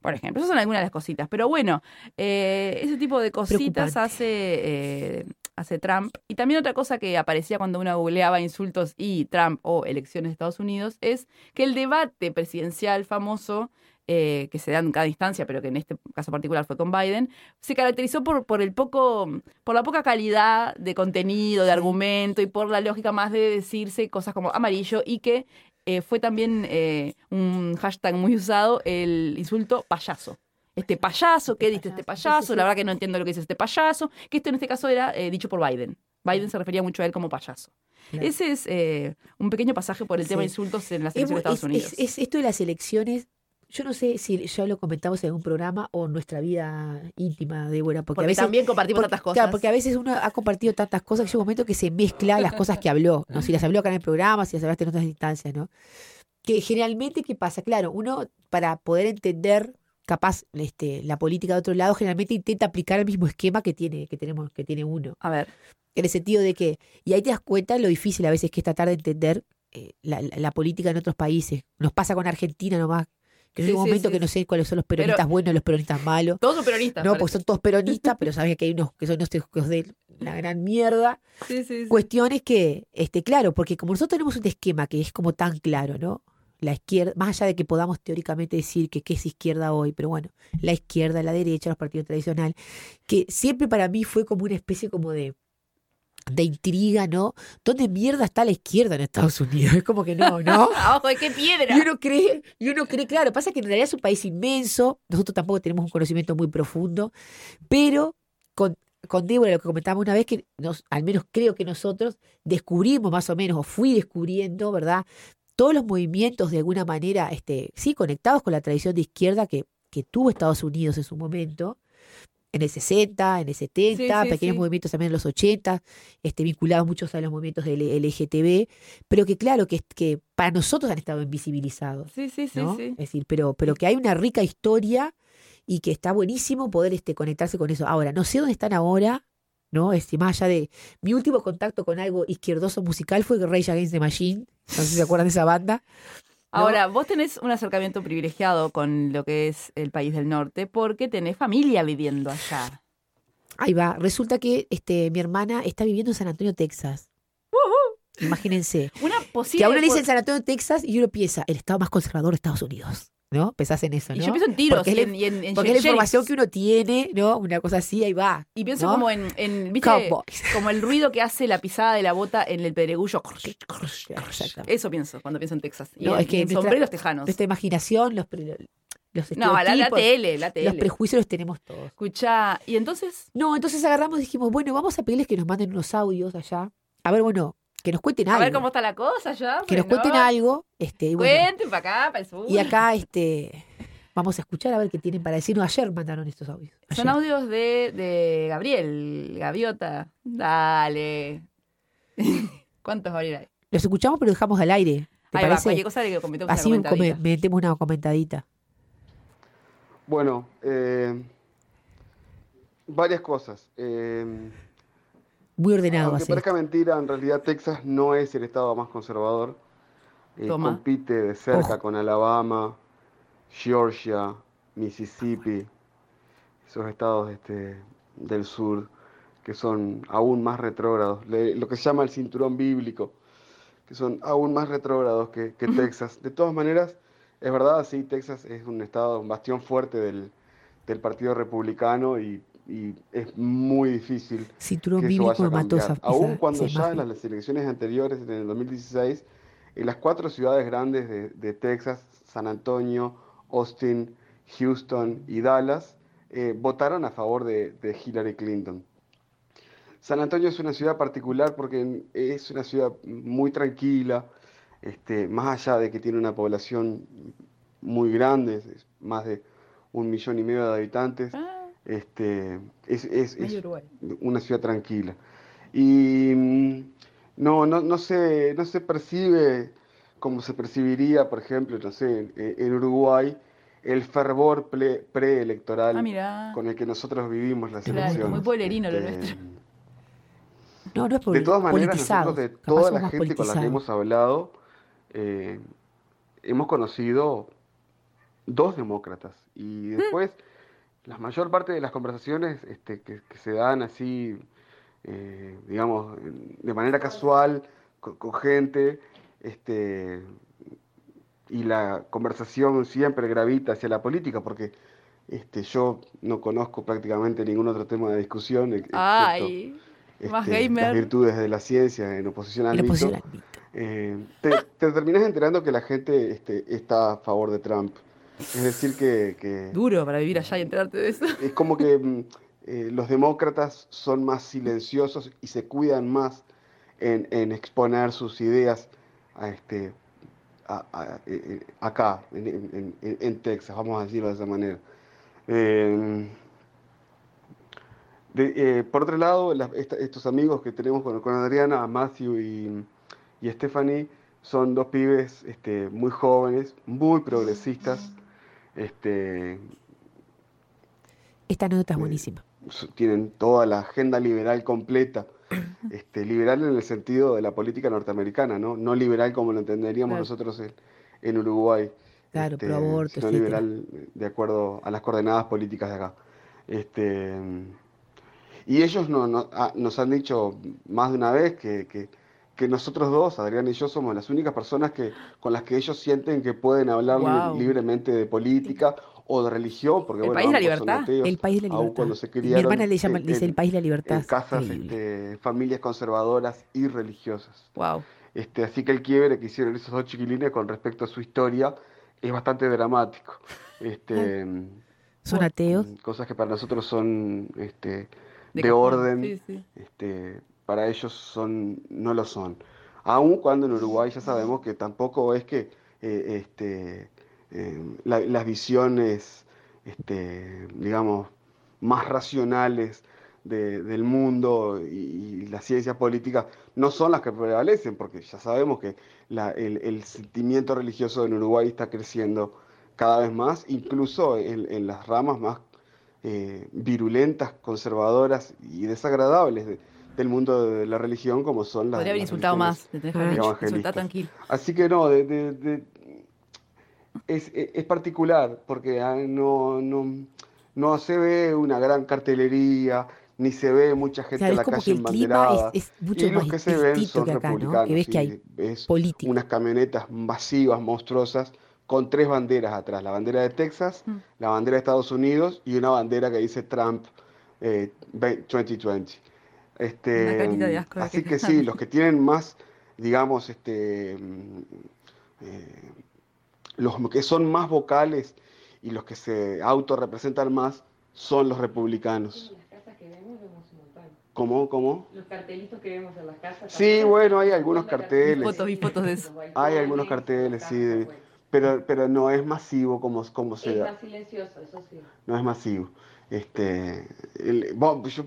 Por ejemplo, esas son algunas de las cositas. Pero bueno, eh, ese tipo de cositas Preocupante. hace, eh, hace Trump. Y también otra cosa que aparecía cuando uno googleaba insultos y Trump o elecciones de Estados Unidos es que el debate presidencial famoso eh, que se da en cada instancia, pero que en este caso particular fue con Biden, se caracterizó por, por el poco, por la poca calidad de contenido, de argumento y por la lógica más de decirse cosas como amarillo y que eh, fue también eh, un hashtag muy usado el insulto payaso. Este payaso, ¿qué dice este payaso? La verdad que no entiendo lo que dice este payaso. Que esto en este caso era eh, dicho por Biden. Biden se refería mucho a él como payaso. Claro. Ese es eh, un pequeño pasaje por el tema de insultos en las Es, elecciones de Estados Unidos. es- es- es esto de las elecciones, yo no sé si ya lo comentamos en un programa o en nuestra vida íntima, Débora, porque, porque a veces... también compartimos porque- tantas cosas. Claro, porque a veces uno ha compartido tantas cosas que llega un momento que se mezcla las cosas que habló, ¿no? Si las habló acá en el programa, si las hablaste en otras instancias, ¿no? Que generalmente, ¿qué pasa? Claro, uno para poder entender capaz este, la política de otro lado, generalmente intenta aplicar el mismo esquema que tiene, que tenemos, que tiene uno. A ver, En el sentido de que, y ahí te das cuenta lo difícil a veces que es tratar de entender eh, la, la- la política en otros países. Nos pasa con Argentina nomás, que Sí, en un sí, momento sí, que no sé cuáles son los peronistas buenos y los peronistas malos. todos son peronistas. No, parece. pues son todos peronistas, pero sabes que hay unos que son hijos de la gran mierda. Sí, sí, sí. Cuestiones que, este, claro, porque como nosotros tenemos un esquema que es como tan claro, ¿no? La izquierda, más allá de que podamos teóricamente decir que qué es izquierda hoy, pero bueno, la izquierda, la derecha, los partidos tradicionales, que siempre para mí fue como una especie como de, de intriga, ¿no? ¿Dónde mierda está la izquierda en Estados [LAUGHS] Unidos? Es como que no, ¿no? [LAUGHS] De qué piedra. Y uno cree, y uno cree, claro, pasa que en realidad es un país inmenso, nosotros tampoco tenemos un conocimiento muy profundo, pero con, con Débora lo que comentábamos una vez, que nos, al menos creo que nosotros descubrimos más o menos, o fui descubriendo, ¿verdad? Todos los movimientos de alguna manera, este, sí, conectados con la tradición de izquierda que, que tuvo Estados Unidos en su momento, en el 60, en el 70, Sí, sí, pequeños sí. movimientos también en los 80, este, vinculados muchos a los movimientos del LGTB, pero que claro, que, que para nosotros han estado invisibilizados. Sí, sí, sí, ¿no? sí. Es decir, pero, pero que hay una rica historia y que está buenísimo poder este, conectarse con eso. Ahora, no sé dónde están ahora, ¿no? Es decir, más allá de. Mi último contacto con algo izquierdoso musical fue Rage Against the Machine. No sé si se acuerdan de esa banda. ¿no? Ahora, vos tenés un acercamiento privilegiado con lo que es el país del norte porque tenés familia viviendo allá. Ahí va. Resulta que este, mi hermana está viviendo en San Antonio, Texas. Imagínense. Una posible. Que a uno le dicen San Antonio, Texas, y uno piensa, el estado más conservador de Estados Unidos. ¿No? Pensás en eso, Y ¿no? yo pienso en tiros Porque y es la- en, y en- en Porque es la sheriffs. información que uno tiene, ¿no? Una cosa así, ahí va. Y pienso ¿no? como en, en ¿viste? Cowboys. [LAUGHS] Como el ruido que hace la pisada de la bota en el pedregullo. Eso pienso cuando pienso en Texas. Y No, en, es que y nuestra- sombreros tejanos. Nuestra imaginación, los, los No, la, la tele, la los tele. prejuicios los tenemos todos. Escucha, y entonces, No, entonces agarramos y dijimos, bueno, vamos a pedirles que nos manden unos audios allá. A ver, bueno, que nos cuenten a algo. ver cómo está la cosa ya. que nos cuenten algo. Este, y, bueno, Cuenten para acá, para el sur. y acá este, vamos a escuchar a ver qué tienen para decirnos. Ayer mandaron estos audios. Son audios de, de Gabriel, Gaviota. Dale. [LAUGHS] ¿Cuántos Gabriel hay? Los escuchamos, pero dejamos al aire. ¿Te Ahí va, parece? cualquier cosa le comentamos Así una comentadita. metemos una comentadita. Bueno, eh, varias cosas. Eh, Muy ordenado aunque así. parezca mentira, en realidad Texas no es el estado más conservador. Eh, compite de cerca Ojo. con Alabama, Georgia, Mississippi, esos estados este, del sur que son aún más retrógrados, le- lo que se llama el cinturón bíblico, que son aún más retrógrados que, que [LAUGHS] Texas. De todas maneras, es verdad, sí, Texas es un estado, un bastión fuerte del, del Partido Republicano y, y es muy difícil Cinturón que eso vaya a cambiar. Aún cuando ya en las elecciones anteriores, en el 2016, en las cuatro ciudades grandes de, de Texas, San Antonio, Austin, Houston y Dallas, eh, votaron a favor de, de Hillary Clinton. San Antonio es una ciudad particular porque es una ciudad muy tranquila, este, más allá de que tiene una población muy grande, es más de un millón y medio de habitantes, Ah, este, es, es- es una ciudad tranquila. Y mm, no, no, no se, no se percibe como se percibiría, por ejemplo, no sé, en, en Uruguay, el fervor preelectoral Ah, con el que nosotros vivimos las Claro, elecciones. muy pueblerino lo Este, nuestro. No, no es de todas maneras, nosotros de toda la gente con la que hemos hablado, eh, hemos conocido dos demócratas. Y Mm. La mayor parte de las conversaciones este, que, que se dan así, eh, digamos, de manera casual, con, con gente, este, y la conversación siempre gravita hacia la política, porque este, yo no conozco prácticamente ningún otro tema de discusión, excepto Ay, más este, gamer. las virtudes de la ciencia en oposición al mito. eh, te, te terminas enterando que la gente este, está a favor de Trump. Es decir, que, que Duro para vivir allá y enterarte de eso. es como que mm, eh, los demócratas son más silenciosos y se cuidan más en, en exponer sus ideas a este, a- a- eh, eh, acá, en, en- en- en Texas, vamos a decirlo de esa manera. Eh, de- eh, por otro lado, la- esta- estos amigos que tenemos con, con Adriana, Matthew y, y Stephanie, son dos pibes este, muy jóvenes, muy progresistas, este, Esta anécdota es Eh, buenísima. tienen toda la agenda liberal completa. [COUGHS] Este, liberal en el sentido de la política norteamericana, ¿no? No liberal como lo entenderíamos Claro. nosotros en, en Uruguay. Claro, este, pro aborto, sino etcétera. liberal de acuerdo a las coordenadas políticas de acá. Este, y ellos no- no- ah, nos han dicho más de una vez que, que- que nosotros dos, Adrián y yo, somos las únicas personas que, con las que ellos sienten que pueden hablar libremente de política o de religión, porque El bueno, país de la libertad. ateos, El país de la aun libertad. cuando se Mi criaron hermana le llama, en- dice el país de la libertad. en casas, este, familias conservadoras y religiosas. Wow. Este, así que el quiebre que hicieron esos dos chiquilines con respecto a su historia es bastante dramático. [LAUGHS] Este, Son ateos. cosas que para nosotros son este, de, orden, Sí, sí. este, para ellos son, no lo son. Aun cuando en Uruguay ya sabemos que tampoco es que eh, este, la- las visiones, este, digamos, más racionales de- del mundo y, y la ciencia política no son las que prevalecen, porque ya sabemos que el, sentimiento religioso en Uruguay está creciendo cada vez más, incluso en, las ramas más eh, virulentas, conservadoras y desagradables de- del mundo de la religión, como son las Podría haber las insultado más. Te. Insultá tranquilo. Así que no, de- de- de- es, es- es particular, porque ah, no, no, no se ve una gran cartelería, ni se ve mucha gente Claro, en la calle embanderada. es, es mucho y los que se ven son que acá, ¿no? republicanos. Que ves que hay es políticos. unas camionetas masivas, monstruosas, con tres banderas atrás. La bandera de Texas, Mm. la bandera de Estados Unidos y una bandera que dice Trump eh, 2020. Este, Una carita de asco de así que- que sí, los que tienen más, digamos, este, mm, eh, los que son más vocales y los que se autorrepresentan más son los republicanos. Las casas que vemos vemos un montón. ¿Cómo? ¿Cómo? Los cartelitos que vemos en las casas. Sí, bueno, hay algunos carteles. Fotos, vi fotos de eso. Los Hay algunos carteles, sí, de- bueno. Pero, pero no es masivo como, como se Es da. más silencioso, eso sí. no es masivo. Este, el- bueno, yo,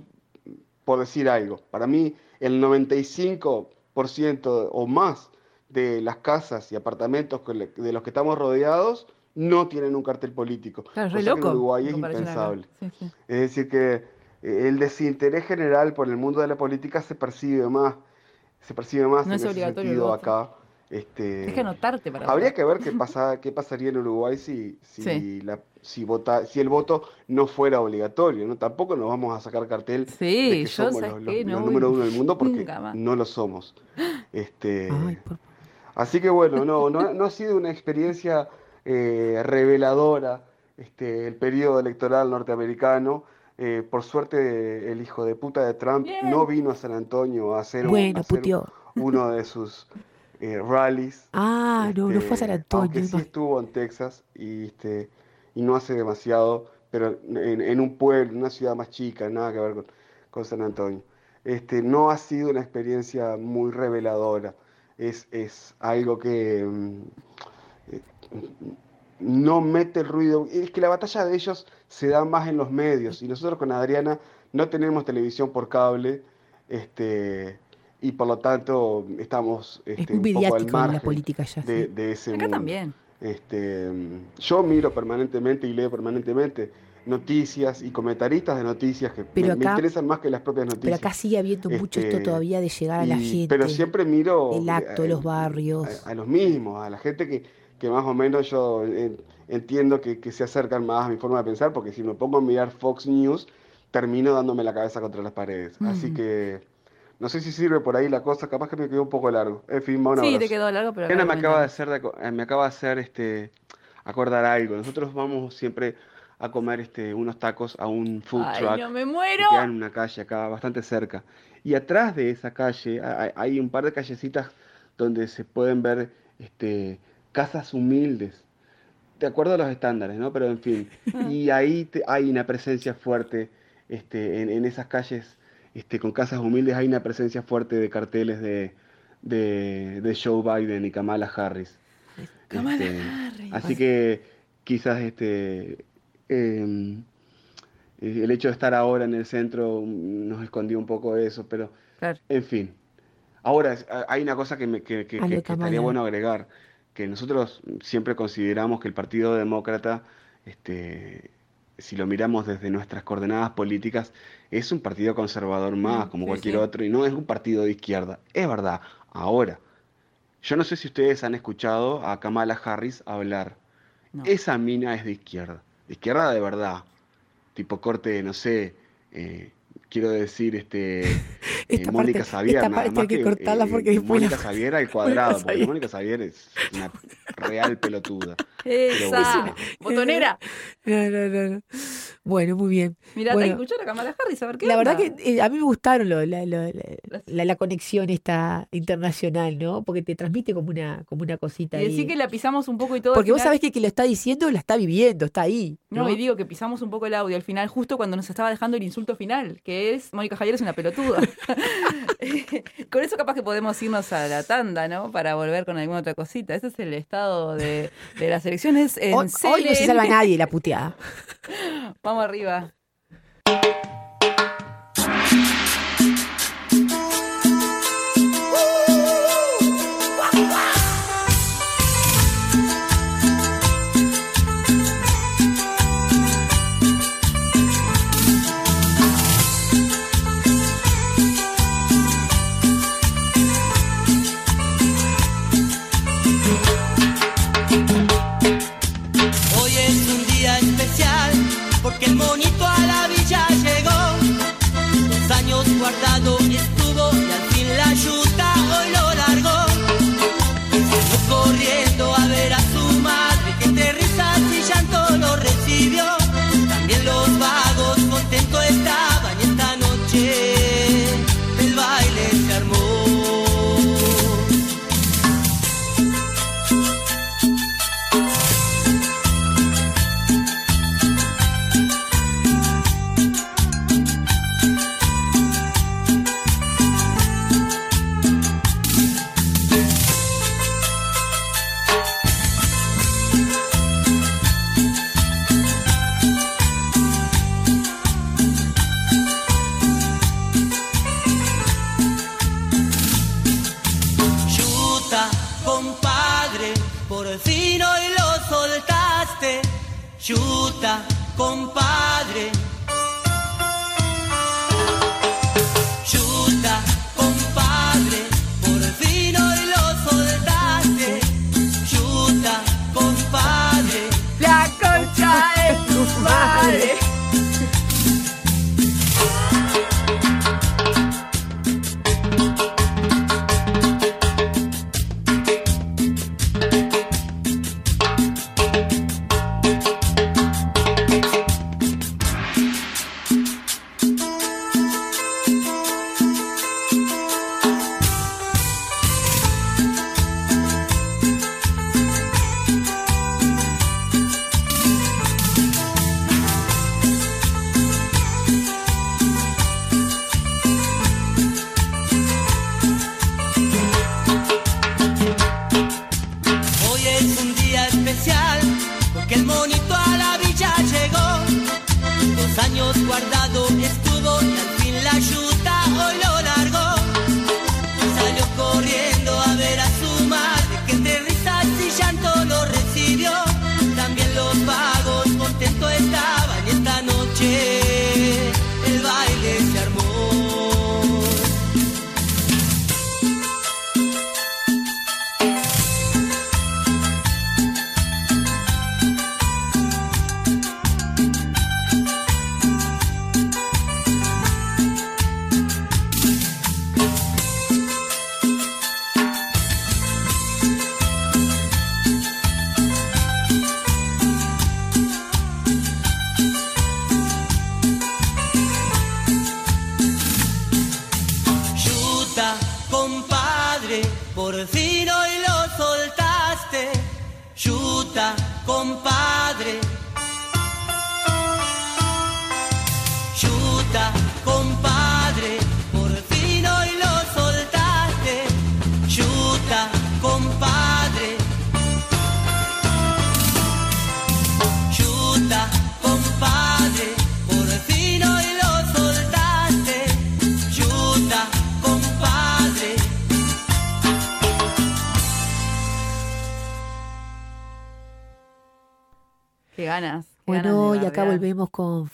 por decir algo, para mí el 95% o más de las casas y apartamentos de los que estamos rodeados no tienen un cartel político. Claro, es re que en loco. Uruguay es impensable. Sí, sí. Es decir, que eh, el desinterés general por el mundo de la política se percibe más, se percibe más No en es ese sentido acá. Este, Tienes que anotarte para Habría que ver qué [LAUGHS] pasa, qué pasaría en Uruguay si, si, Sí. la, si, vota, si el voto no fuera obligatorio, ¿no? Tampoco nos vamos a sacar cartel Sí, de que yo, somos ¿sabes los, No los número uno del mundo porque no lo somos. [GASPS] Este, Ay, por- así que bueno, no, no, no ha sido una experiencia eh, reveladora este, el periodo electoral norteamericano. Eh, por suerte el hijo de puta de Trump Bien. no vino a San Antonio a hacer, Bueno, a hacer puteó. uno de sus eh, rallies. Ah, no, no fue a San Este, Antonio. Aunque sí estuvo en Texas y, este, y no hace demasiado, pero en, en un pueblo, en una ciudad más chica, nada que ver con, con San Antonio. Este, no ha sido una experiencia muy reveladora. Es, es algo que mm, eh, no mete el ruido. Es que la batalla de ellos se da más en los medios y nosotros con Adriana no tenemos televisión por cable este, y por lo tanto estamos Es este, un poco al la política ya. de, sí. de ese Acá mundo. también. Este, yo miro permanentemente y leo permanentemente noticias y comentaristas de noticias que Pero me, interesan más que las propias Pero noticias. acá sigue habiendo mucho esto Este, todavía de llegar a la gente. Pero siempre miro el acto, eh, los barrios. A, a los mismos, a la gente que, que más o menos yo eh, entiendo que, que se acercan más a mi forma de pensar, porque si me pongo a mirar Fox News, termino dándome la cabeza contra las paredes. Así Ujú. que no sé si sirve por ahí la cosa, capaz que me quedó un poco largo. En fin, un Sí, te quedó largo, pero Elena me acaba de hacer, eh, me acaba de hacer este, acordar algo. Nosotros vamos siempre a comer este, unos tacos a un food Ay, truck no me que muero. queda en una calle acá bastante cerca. Y atrás de esa calle ha- hay, hay un par de callecitas donde se pueden ver este, casas humildes, de acuerdo a los estándares, ¿no? Pero en fin, [LAUGHS] y ahí te- hay una presencia fuerte este, en, en esas calles este, con casas humildes, hay una presencia fuerte de carteles de, de, de Joe Biden y Kamala Harris. Kamala Este, Harris. Así que quizás este, em, eh, el hecho de estar ahora en el centro nos escondió un poco eso, pero Claro. en fin. Ahora, hay una cosa que, me, que, que- A lo que- estaría bueno agregar, que nosotros siempre consideramos que el Partido Demócrata, este, si lo miramos desde nuestras coordenadas políticas, es un partido conservador más, como sí, cualquier sí. otro, y no es un partido de izquierda. Es verdad. Ahora, yo no sé si ustedes han escuchado a Kamala Harris hablar. No. Esa mina es de izquierda. De izquierda de verdad. Tipo corte, no sé, eh, quiero decir, este, [LAUGHS] eh, Mónica Xavier, esta nada parte más hay que cortarla porque después Mónica [LAUGHS] la- Xavier al cuadrado, porque Xavier. Mónica Xavier es una real pelotuda. Esa. bueno. Botonera. No, no, no, no. Bueno, muy bien. Mirá, Bueno. te escuchar a Kamala Harris a ver qué La verdad que eh, a mí me gustaron lo- la, lo- la- la- la conexión esta internacional, ¿no? Porque te transmite como una, como una cosita Y decir ahí. que la pisamos un poco y todo. Porque vos sabés que que lo está diciendo la está viviendo, está ahí. No, ¿no? y digo que pisamos un poco el audio al final, justo cuando nos estaba dejando el insulto final, que es Mónica Javier es una pelotuda. [LAUGHS] [LAUGHS] con eso capaz que podemos irnos a la tanda, ¿no? Para volver con alguna otra cosita. Ese es el estado de, de las elecciones en Hoy, hoy no se salva nadie la puteada. [LAUGHS] Vamos arriba.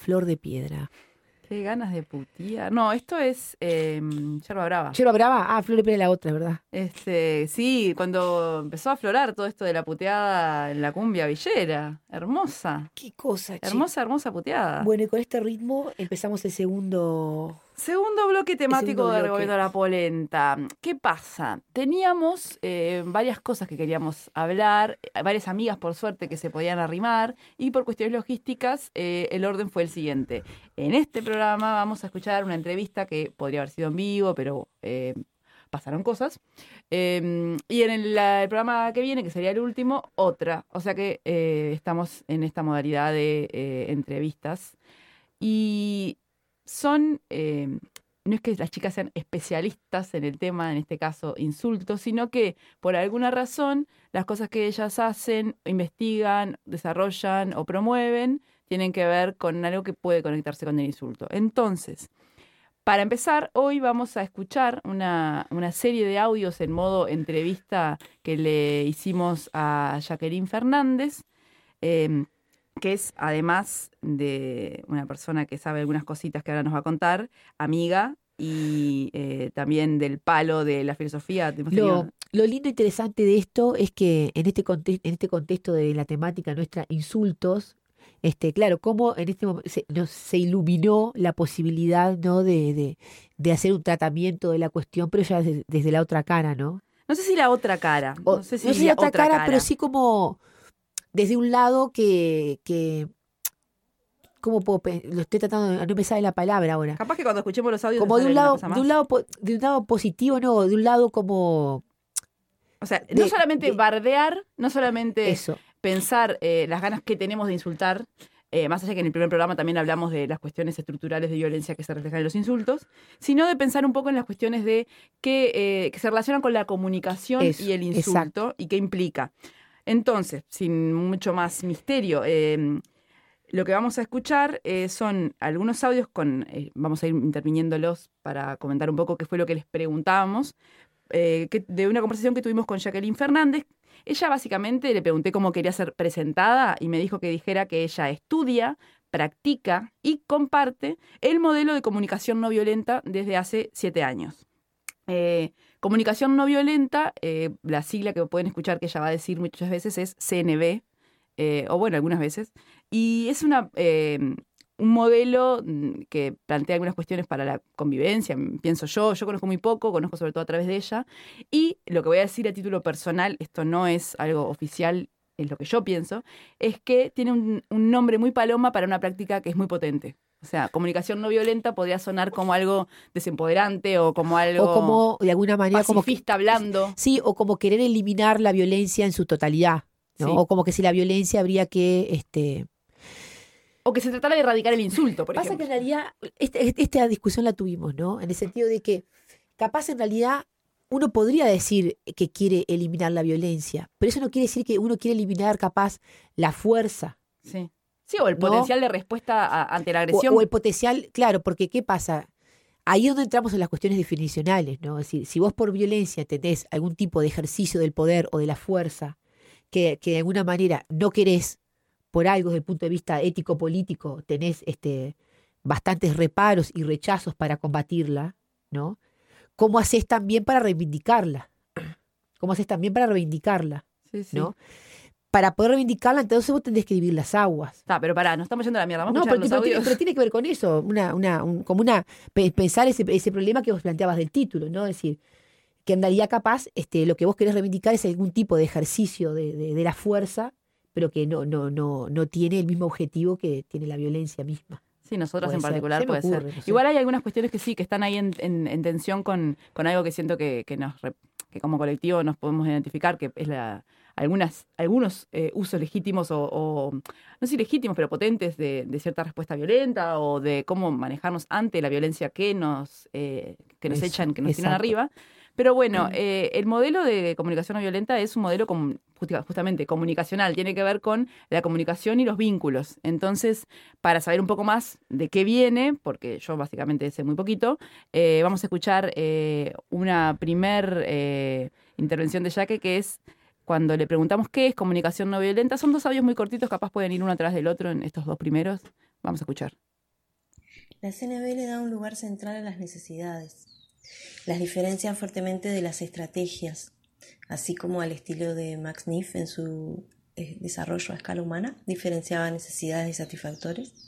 Flor de Piedra. Qué ganas de putear. No, esto es eh, yerba brava. ¿Yerba brava? Ah, Flor de Piedra es la otra, ¿verdad? Este, sí, cuando empezó a aflorar todo esto de la puteada en la cumbia villera. Hermosa. Qué cosa, che. Hermosa, hermosa puteada. Bueno, y con este ritmo empezamos el segundo. Segundo bloque temático segundo de bloque. Revolviendo la Polenta. ¿Qué pasa? Teníamos eh, varias cosas que queríamos hablar, eh, varias amigas por suerte que se podían arrimar y por cuestiones logísticas eh, el orden fue el siguiente. En este programa vamos a escuchar una entrevista que podría haber sido en vivo, pero eh, pasaron cosas. Eh, y en el, la- el programa que viene, que sería el último, otra. O sea que eh, estamos en esta modalidad de eh, entrevistas. Y son, eh, no es que las chicas sean especialistas en el tema, en este caso insultos, sino que por alguna razón las cosas que ellas hacen, investigan, desarrollan o promueven tienen que ver con algo que puede conectarse con el insulto. Entonces, para empezar, hoy vamos a escuchar una, una serie de audios en modo entrevista que le hicimos a Jacqueline Fernández. eh, que es además de una persona que sabe algunas cositas que ahora nos va a contar, amiga y eh, también del palo de la filosofía. Lo, lo lindo e interesante de esto es que en este, en este contexto de la temática nuestra, insultos, este, claro, cómo en este momento se, nos- se iluminó la posibilidad ¿no? de, de, de hacer un tratamiento de la cuestión, pero ya desde, desde la otra cara, ¿no? No sé si la otra cara. O- no sé si no sé diría la otra, cara, pero sí como desde un lado que, que ¿cómo puedo lo estoy tratando de no me sale la palabra ahora. Capaz que cuando escuchemos los audios. Como de un lado, de un lado po- de un lado positivo, no, de un lado como O sea, no de- solamente de- bardear, no solamente eso. pensar eh, las ganas que tenemos de insultar, eh, más allá que en el primer programa también hablamos de las cuestiones estructurales de violencia que se reflejan en los insultos, sino de pensar un poco en las cuestiones de que, eh, que se relacionan con la comunicación Eso, y el insulto exacto. y qué implica. Entonces, sin mucho más misterio, eh, lo que vamos a escuchar eh, son algunos audios con, eh, vamos a ir interviniéndolos para comentar un poco qué fue lo que les preguntábamos, eh, de una conversación que tuvimos con Jacqueline Fernández. Ella básicamente le pregunté cómo quería ser presentada y me dijo que dijera que ella estudia, practica y comparte el modelo de comunicación no violenta desde hace siete años. Comunicación no violenta, eh, la sigla que pueden escuchar que ella va a decir muchas veces es CNB, eh, o bueno, algunas veces, y es una, eh, un modelo mm, que plantea algunas cuestiones para la convivencia, mm, pienso yo, yo conozco muy poco, conozco sobre todo a través de ella, y lo que voy a decir a título personal, esto no es algo oficial, es lo que yo pienso, es que tiene un nombre muy paloma para una práctica que es muy potente. O sea, comunicación no violenta podría sonar como algo desempoderante o como algo O como de alguna manera como pacifista hablando. sí, o como querer eliminar la violencia en su totalidad, ¿no? Sí. O como que si la violencia habría que este O que se tratara de erradicar el insulto, por Pasa que en realidad, este- esta discusión la tuvimos, ¿no? En el sentido de que capaz en realidad uno podría decir que quiere eliminar la violencia, pero eso no quiere decir que uno quiere eliminar capaz la fuerza Sí. Sí, o el ¿No? potencial de respuesta a- ante la o, agresión. o el potencial, claro, porque ¿qué pasa? Ahí es donde entramos en las cuestiones definicionales, ¿no? Es decir, si vos por violencia tenés algún tipo de ejercicio del poder o de la fuerza que, que de alguna manera no querés, por algo desde el punto de vista ético-político, tenés este, bastantes reparos y rechazos para combatirla, ¿no? ¿Cómo haces también para reivindicarla? ¿Cómo haces también para reivindicarla? Sí, sí. ¿no? Para poder reivindicarla, entonces vos tendés que dividir las aguas. Está, pero pará, nos estamos yendo a la mierda. Vamos No, pero, los pero tiene, pero tiene que ver con eso, una, una, un- como una, pe- pensar ese, ese problema que vos planteabas del título, ¿no? Es decir, que realidad capaz este, lo que vos querés reivindicar es algún tipo de ejercicio de, de- de la fuerza, pero que no, no, no, no tiene el mismo objetivo que tiene la violencia misma. Sí, nosotras Puede en particular puede ser. ocurre, no. Igual hay algunas cuestiones que sí, que están ahí en, en- en tensión con, con algo que siento que, que nos que como colectivo nos podemos identificar, que es la algunas, algunos eh, usos legítimos o, o, no sé legítimos, pero potentes de, de cierta respuesta violenta o de cómo manejarnos ante la violencia que nos, eh, que nos echan, que nos tiran arriba. Pero bueno, eh, el modelo de comunicación no violenta es un modelo justi- justamente comunicacional, tiene que ver con la comunicación y los vínculos. Entonces, para saber un poco más de qué viene, porque yo básicamente sé muy poquito, eh, vamos a escuchar eh, una primer intervención de Jaque que es cuando le preguntamos qué es comunicación no violenta. Son dos audios muy cortitos, capaz pueden ir uno atrás del otro en estos dos primeros. Vamos a escuchar. La CNB le da un lugar central a las necesidades. Las diferencia fuertemente de las estrategias, así como al estilo de Max Neff en su eh, desarrollo a escala humana, diferenciaba necesidades y satisfactores.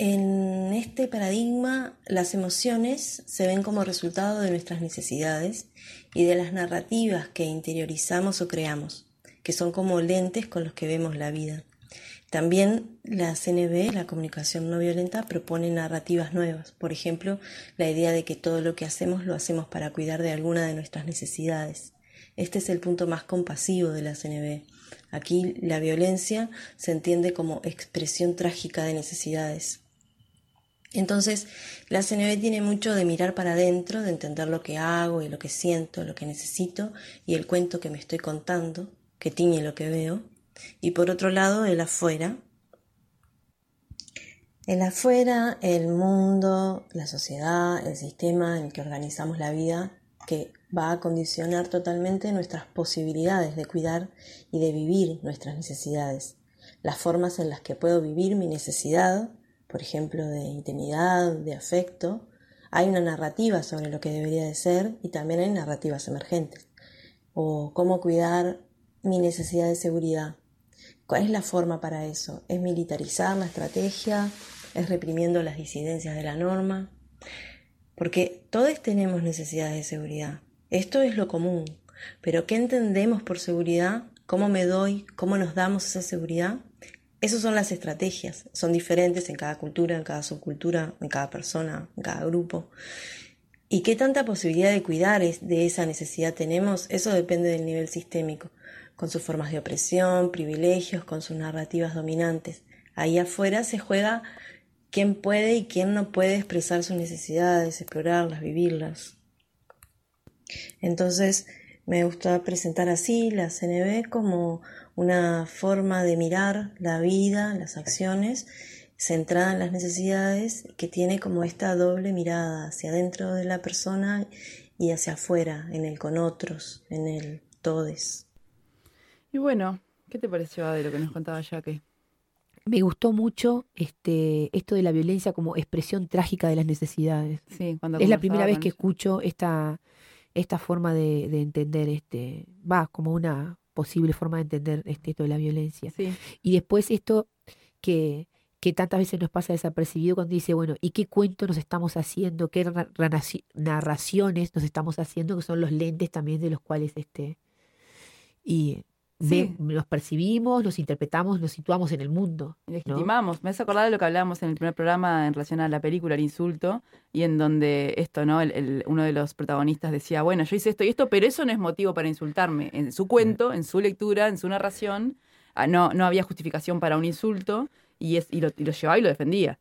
En este paradigma, las emociones se ven como resultado de nuestras necesidades y de las narrativas que interiorizamos o creamos, que son como lentes con los que vemos la vida. También la CNB, la comunicación no violenta, propone narrativas nuevas. Por ejemplo, la idea de que todo lo que hacemos lo hacemos para cuidar de alguna de nuestras necesidades. Este es el punto más compasivo de la CNB. Aquí la violencia se entiende como expresión trágica de necesidades. Entonces, la CNB tiene mucho de mirar para adentro, de entender lo que hago y lo que siento, lo que necesito y el cuento que me estoy contando, que tiñe lo que veo. Y por otro lado, el afuera. El afuera, el mundo, la sociedad, el sistema en el que organizamos la vida, que va a condicionar totalmente nuestras posibilidades de cuidar y de vivir nuestras necesidades. Las formas en las que puedo vivir mi necesidad, por ejemplo, de intimidad, de afecto. Hay una narrativa sobre lo que debería de ser y también hay narrativas emergentes. O cómo cuidar mi necesidad de seguridad. ¿Cuál es la forma para eso? ¿Es militarizar la estrategia? ¿Es reprimiendo las disidencias de la norma? Porque todos tenemos necesidades de seguridad. Esto es lo común. Pero ¿qué entendemos por seguridad? ¿Cómo me doy? ¿Cómo nos damos esa seguridad? Esas son las estrategias. Son diferentes en cada cultura, en cada subcultura, en cada persona, en cada grupo. ¿Y qué tanta posibilidad de cuidar de esa necesidad tenemos? Eso depende del nivel sistémico con sus formas de opresión, privilegios, con sus narrativas dominantes. Ahí afuera se juega quién puede y quién no puede expresar sus necesidades, explorarlas, vivirlas. Entonces, me gusta presentar así la CNB como una forma de mirar la vida, las acciones, centrada en las necesidades, que tiene como esta doble mirada hacia adentro de la persona y hacia afuera, en el con otros, en el todes. Y bueno, ¿qué te pareció de lo que nos contaba Jaque? Me gustó mucho este, esto de la violencia como expresión trágica de las necesidades. Sí, cuando Es la primera vez que escucho esta, esta forma de, de entender, este, va, como una posible forma de entender este, esto de la violencia. Sí, Y después esto que, que tantas veces nos pasa desapercibido cuando dice, bueno, ¿y qué cuento nos estamos haciendo? ¿Qué narraciones nos estamos haciendo? Que son los lentes también de los cuales este... Y Sí. ve- nos percibimos, nos interpretamos, nos situamos en el mundo. legitimamos. Me hace acordar de lo que hablábamos en el primer programa en relación a la película El Insulto, y en donde esto, ¿no? El, el- uno de los protagonistas decía, bueno, yo hice esto y esto, pero eso no es motivo para insultarme. En su cuento, en su lectura, en su narración, ah, no, no había justificación para un insulto, y, es, y, lo, y lo llevaba y lo defendía.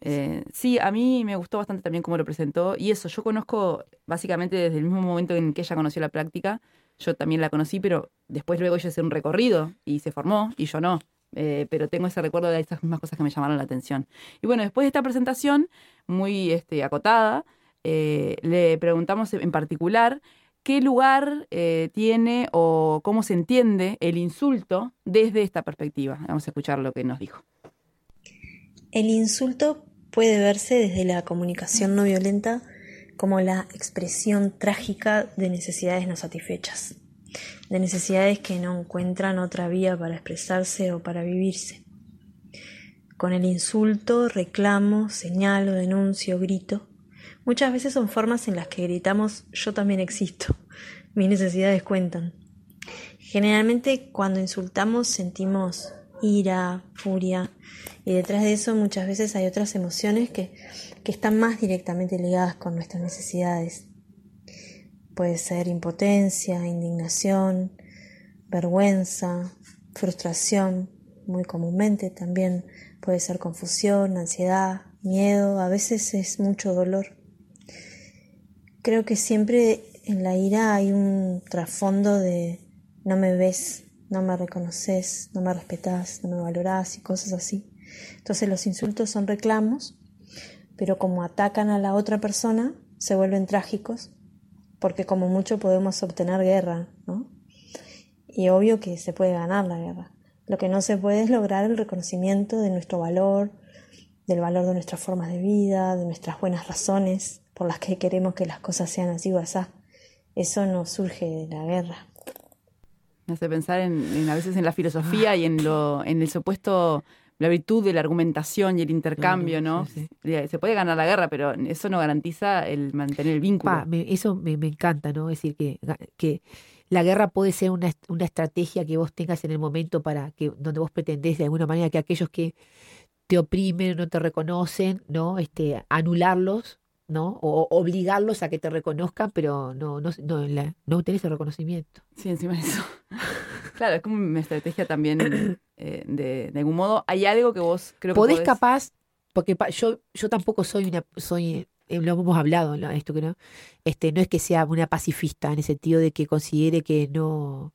Eh, sí, a mí me gustó bastante también cómo lo presentó. Y eso, yo conozco básicamente desde el mismo momento en que ella conoció la práctica, yo también la conocí, pero después luego ella hizo un recorrido y se formó y yo no. Eh, pero tengo ese recuerdo de esas mismas cosas que me llamaron la atención. Y bueno, después de esta presentación, muy este, acotada, eh, le preguntamos en particular qué lugar eh, tiene o cómo se entiende el insulto desde esta perspectiva. Vamos a escuchar lo que nos dijo. El insulto puede verse desde la comunicación no violenta como la expresión trágica de necesidades no satisfechas, de necesidades que no encuentran otra vía para expresarse o para vivirse. Con el insulto, reclamo, señalo, denuncio, grito. Muchas veces son formas en las que gritamos yo también existo, mis necesidades cuentan. Generalmente cuando insultamos sentimos ira, furia, y detrás de eso muchas veces hay otras emociones que, que están más directamente ligadas con nuestras necesidades. Puede ser impotencia, indignación, vergüenza, frustración, muy comúnmente también puede ser confusión, ansiedad, miedo, a veces es mucho dolor. Creo que siempre en la ira hay un trasfondo de no me ves, no me reconoces, no me respetás, no me valorás y cosas así. Entonces los insultos son reclamos, pero como atacan a la otra persona, se vuelven trágicos, porque como mucho podemos obtener guerra, ¿no? Y obvio que se puede ganar la guerra. Lo que no se puede es lograr el reconocimiento de nuestro valor, del valor de nuestras formas de vida, de nuestras buenas razones por las que queremos que las cosas sean así o así. Eso no surge de la guerra. Me hace pensar en, en a veces en la filosofía y en lo, en el supuesto la virtud de la argumentación y el intercambio, Claro, ¿no? sí, Se puede ganar la guerra, pero eso no garantiza el mantener el vínculo. Pa, me- eso me, me encanta, ¿no? Es decir, que, que la guerra puede ser una, una estrategia que vos tengas en el momento para que, donde vos pretendés de alguna manera que aquellos que te oprimen, no te reconocen, ¿no? Este, anularlos, ¿no? O obligarlos a que te reconozcan, pero no, no, no, la- no tenés el reconocimiento. Sí, encima de eso. [LAUGHS] claro, es como una estrategia también [CLEARS THROAT] eh, de, de algún modo. Hay algo que vos creo que podés podés- capaz, porque pa- yo, yo tampoco soy una, soy, eh, lo hemos hablado, ¿no? esto que no, este, no es que sea una pacifista en el sentido de que considere que no,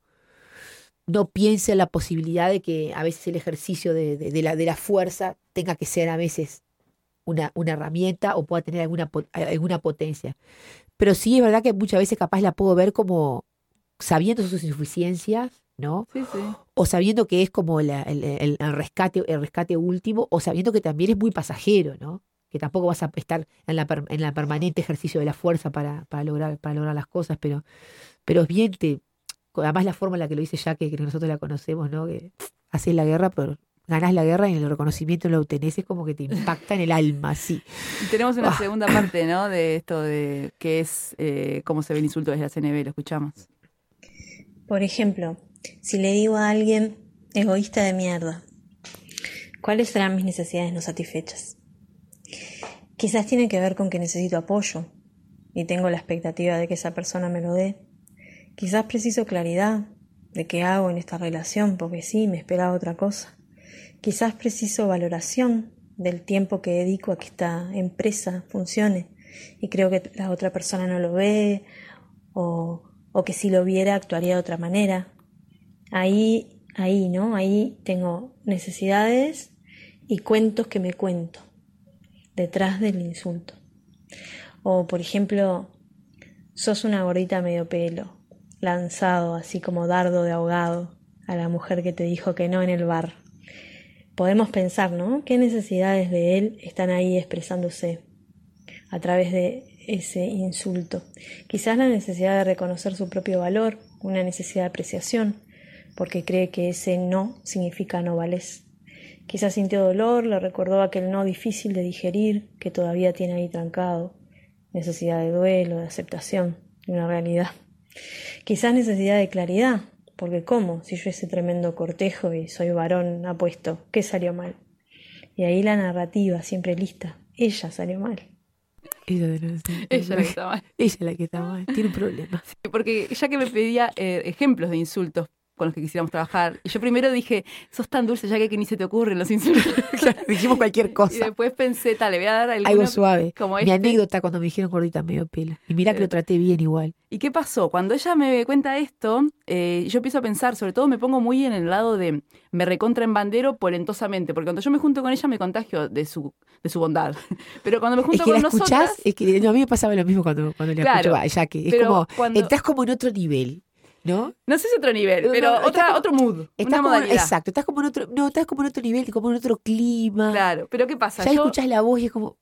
no piense en la posibilidad de que a veces el ejercicio de, de- de la, de la fuerza tenga que ser a veces una, una herramienta o pueda tener alguna, alguna potencia. Pero sí es verdad que muchas veces capaz la puedo ver como sabiendo sus insuficiencias, ¿no? Sí, sí. o sabiendo que es como la- el, el- el rescate, el rescate último, o sabiendo que también es muy pasajero, ¿no? Que tampoco vas a estar en la, en la permanente ejercicio de la fuerza para, para, lograr, para lograr las cosas, pero, pero es bien, te, además la forma en la que lo dice que, que nosotros la conocemos, ¿no? Que haces la guerra, pero ganás la guerra y el reconocimiento lo obtenés, es como que te impacta en el alma, sí. Y tenemos una Ah. segunda parte, ¿no? De esto de qué es, eh, cómo se ve el insulto desde la CNB, lo escuchamos. Por ejemplo, si le digo a alguien egoísta de mierda, ¿cuáles serán mis necesidades no satisfechas? Quizás tiene que ver con que necesito apoyo y tengo la expectativa de que esa persona me lo dé. Quizás preciso claridad de qué hago en esta relación, porque sí, me esperaba otra cosa. Quizás preciso valoración del tiempo que dedico a que esta empresa funcione y creo que la otra persona no lo ve o, o que si lo viera actuaría de otra manera. Ahí, ahí, ¿no? Ahí tengo necesidades y cuentos que me cuento detrás del insulto. O, por ejemplo, sos una gordita medio pelo, lanzado así como dardo de ahogado a la mujer que te dijo que no en el bar. Podemos pensar, ¿no? ¿Qué necesidades de él están ahí expresándose a través de ese insulto? Quizás la necesidad de reconocer su propio valor, una necesidad de apreciación, porque cree que ese no significa no vales. Quizás sintió dolor, le recordó aquel no difícil de digerir que todavía tiene ahí trancado, necesidad de duelo, de aceptación de una realidad. Quizás necesidad de claridad, porque ¿cómo? Si yo ese tremendo cortejo y soy varón apuesto, ¿qué salió mal? Y ahí la narrativa, siempre lista, ella salió mal. Ella, de los- Ella la que está mal. Ella es la que está mal, tiene un problema. Porque ya que me pedía eh, ejemplos de insultos con los que quisiéramos trabajar, y yo primero dije, sos tan dulce ya que, que ni se te ocurren los insultos. [LAUGHS] Dijimos cualquier Y cosa. después pensé, tal, le voy a dar Algo suave. como Mi este. anécdota cuando me dijeron gordita medio pelo. Y mira que lo traté bien igual. ¿Y qué pasó? Cuando ella me cuenta esto, eh, yo empiezo a pensar, sobre todo me pongo muy en el lado de me recontra en bandero polentosamente, porque cuando yo me junto con ella me contagio de su, de su bondad. [LAUGHS] Pero cuando me Es junto que la con escuchás, nosotras, es que no, a mí me pasaba lo mismo cuando, cuando la Claro, escucho a Jackie. Es como, cuando- estás como en otro nivel, ¿no? no sé si otro nivel, No, pero no, otra, como- otro mood, Estás una como, modalidad. exacto, estás como en otro, no, estás como en otro nivel, como en otro clima. Claro, pero ¿qué pasa? Ya Yo, escuchás la voz y es como,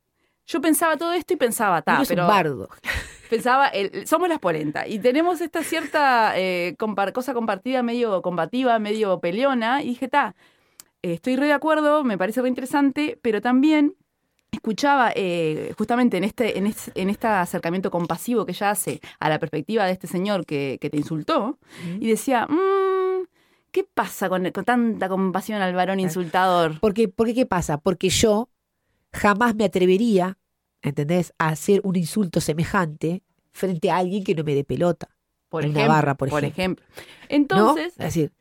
yo pensaba todo esto y pensaba, ta, pero un bardo. [LAUGHS] pensaba, el- somos las polenta y tenemos esta cierta eh, compar- cosa compartida medio combativa, medio peleona, y dije, ta, eh, estoy re de acuerdo, me parece re interesante, pero también escuchaba eh, justamente en este, en, este, en este acercamiento compasivo que ella hace a la perspectiva de este señor que, que te insultó, y decía, "Mm, ¿qué pasa con, con tanta compasión al varón insultador? Porque, porque, ¿qué pasa? Porque yo jamás me atrevería, ¿entendés?, a hacer un insulto semejante frente a alguien que no me dé pelota. Por en ejemplo, una barra, por ejemplo. ejemplo. ¿no? Entonces, Es decir,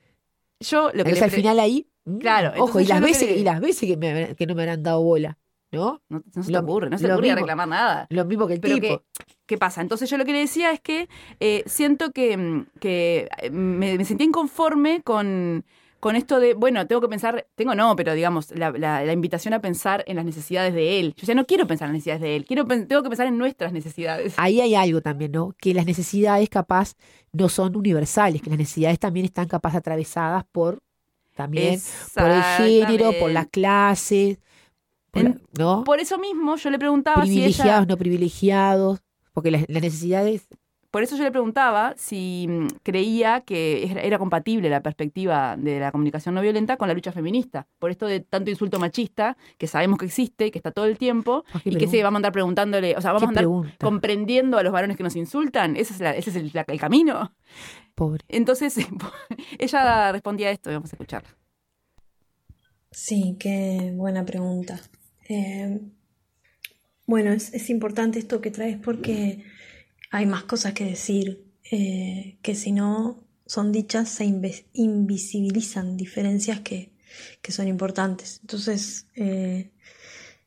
yo lo que entonces al final ahí, mm, Claro, ojo, y las que veces, le- y las veces que, me, que no me habrán dado bola, ¿no? no, no se te lo- ocurre, no se te ocurre mismo- reclamar nada. Lo mismo que el Pero tipo. que, ¿qué pasa? Entonces yo lo que le decía es que eh, siento que, mm, que eh, me, me sentía inconforme con, con esto de, bueno, tengo que pensar, tengo no, pero digamos, la, la- la invitación a pensar en las necesidades de él. Yo ya no quiero pensar en las necesidades de él, quiero, tengo que pensar en nuestras necesidades. Ahí hay algo también, ¿no? Que las necesidades capaz no son universales, que las necesidades también están capaz atravesadas por también por el género, por las clases, En- ¿no? Por eso mismo yo le preguntaba si privilegiados, ella, no privilegiados, porque las, las necesidades por eso yo le preguntaba si mm, creía que era, compatible la perspectiva de la comunicación no violenta con la lucha feminista. Por esto de tanto insulto machista, que sabemos que existe, que está todo el tiempo, qué y que se vamos a andar preguntándole, o sea, vamos ¿Qué a andar pregunta? comprendiendo a los varones que nos insultan. Ese es, la- ese es el, la- el camino. Pobre. Entonces, [LAUGHS] ella respondía a esto, vamos a escucharla. Sí, qué buena pregunta. Eh, bueno, es, importante esto que traes porque hay más cosas que decir, eh, que si no son dichas se invisibilizan diferencias que, que son importantes. Entonces, eh,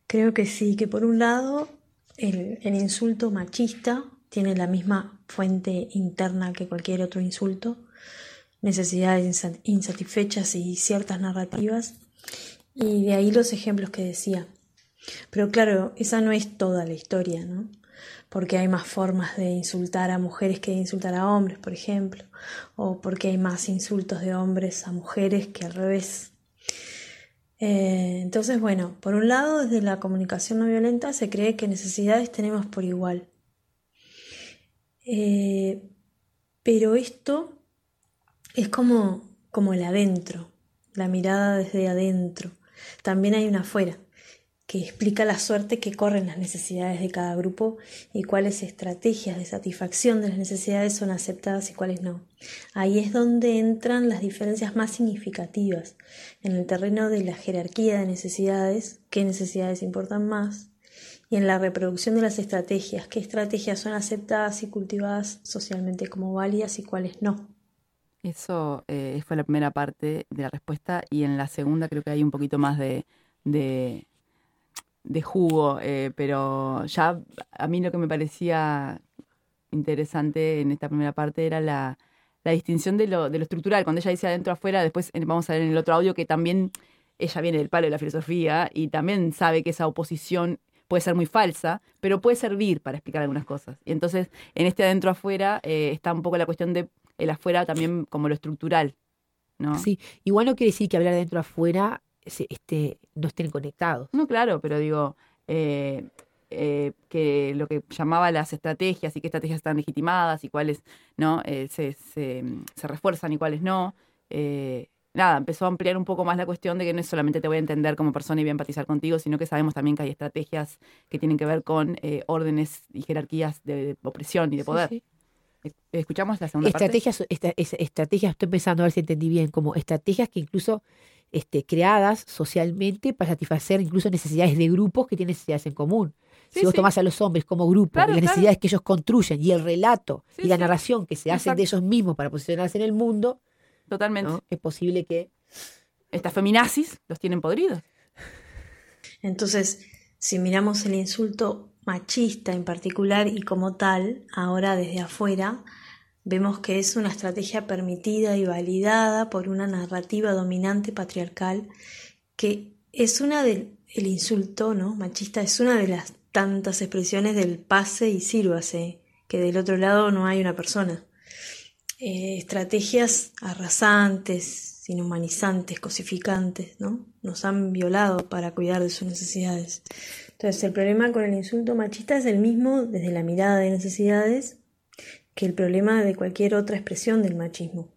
creo que sí, que por un lado el, insulto machista tiene la misma fuente interna que cualquier otro insulto, necesidades insa- insatisfechas y ciertas narrativas, y de ahí los ejemplos que decía. Pero claro, esa no es toda la historia, ¿no? Porque hay más formas de insultar a mujeres que de insultar a hombres, por ejemplo, o porque hay más insultos de hombres a mujeres que al revés. Eh, entonces, bueno, por un lado, desde la comunicación no violenta se cree que necesidades tenemos por igual. Eh, pero esto es como, como el adentro, la mirada desde adentro. También hay una afuera, que explica la suerte que corren las necesidades de cada grupo y cuáles estrategias de satisfacción de las necesidades son aceptadas y cuáles no. Ahí es donde entran las diferencias más significativas, en el terreno de la jerarquía de necesidades, qué necesidades importan más, y en la reproducción de las estrategias, qué estrategias son aceptadas y cultivadas socialmente como válidas y cuáles no. Eso eh, fue la primera parte de la respuesta y en la segunda creo que hay un poquito más de, de, de jugo, eh, pero ya a mí lo que me parecía interesante en esta primera parte era la, la distinción de lo, de lo estructural. Cuando ella dice adentro afuera, después eh, vamos a ver en el otro audio que también ella viene del palo de la filosofía y también sabe que esa oposición puede ser muy falsa, pero puede servir para explicar algunas cosas. Y entonces, en este adentro afuera eh, está un poco la cuestión de el afuera también como lo estructural, ¿no? Sí, igual no quiere decir que hablar de dentro afuera este, no estén conectados. No, claro, pero digo, eh, eh, que lo que llamaba las estrategias y qué estrategias están legitimadas y cuáles no eh, se, se, se refuerzan y cuáles no. nada, empezó a ampliar un poco más la cuestión de que no es solamente te voy a entender como persona y voy a empatizar contigo, sino que sabemos también que hay estrategias que tienen que ver con órdenes y jerarquías de opresión y de poder. sí. ¿Escuchamos la segunda parte? Estrategias, esta- es- estrategias, estoy pensando a ver si entendí bien, como estrategias que incluso este, creadas socialmente para satisfacer incluso necesidades de grupos que tienen necesidades en común. Sí, si vos sí. tomás a los hombres como grupo, Claro, y las claro. necesidades que ellos construyen y el relato Sí, y la sí. narración que se hacen de ellos mismos para posicionarse en el mundo, Totalmente. ¿no? es posible que Estas feminazis los tienen podridos. Entonces, si miramos el insulto machista en particular y como tal, ahora desde afuera, vemos que es una estrategia permitida y validada por una narrativa dominante patriarcal que es una del el insulto ¿no? machista es una de las tantas expresiones del pase y sírvase, que del otro lado no hay una persona. Eh, estrategias arrasantes, inhumanizantes, cosificantes, ¿no? Nos han violado para cuidar de sus necesidades. Entonces, el problema con el insulto machista es el mismo desde la mirada de necesidades que el problema de cualquier otra expresión del machismo.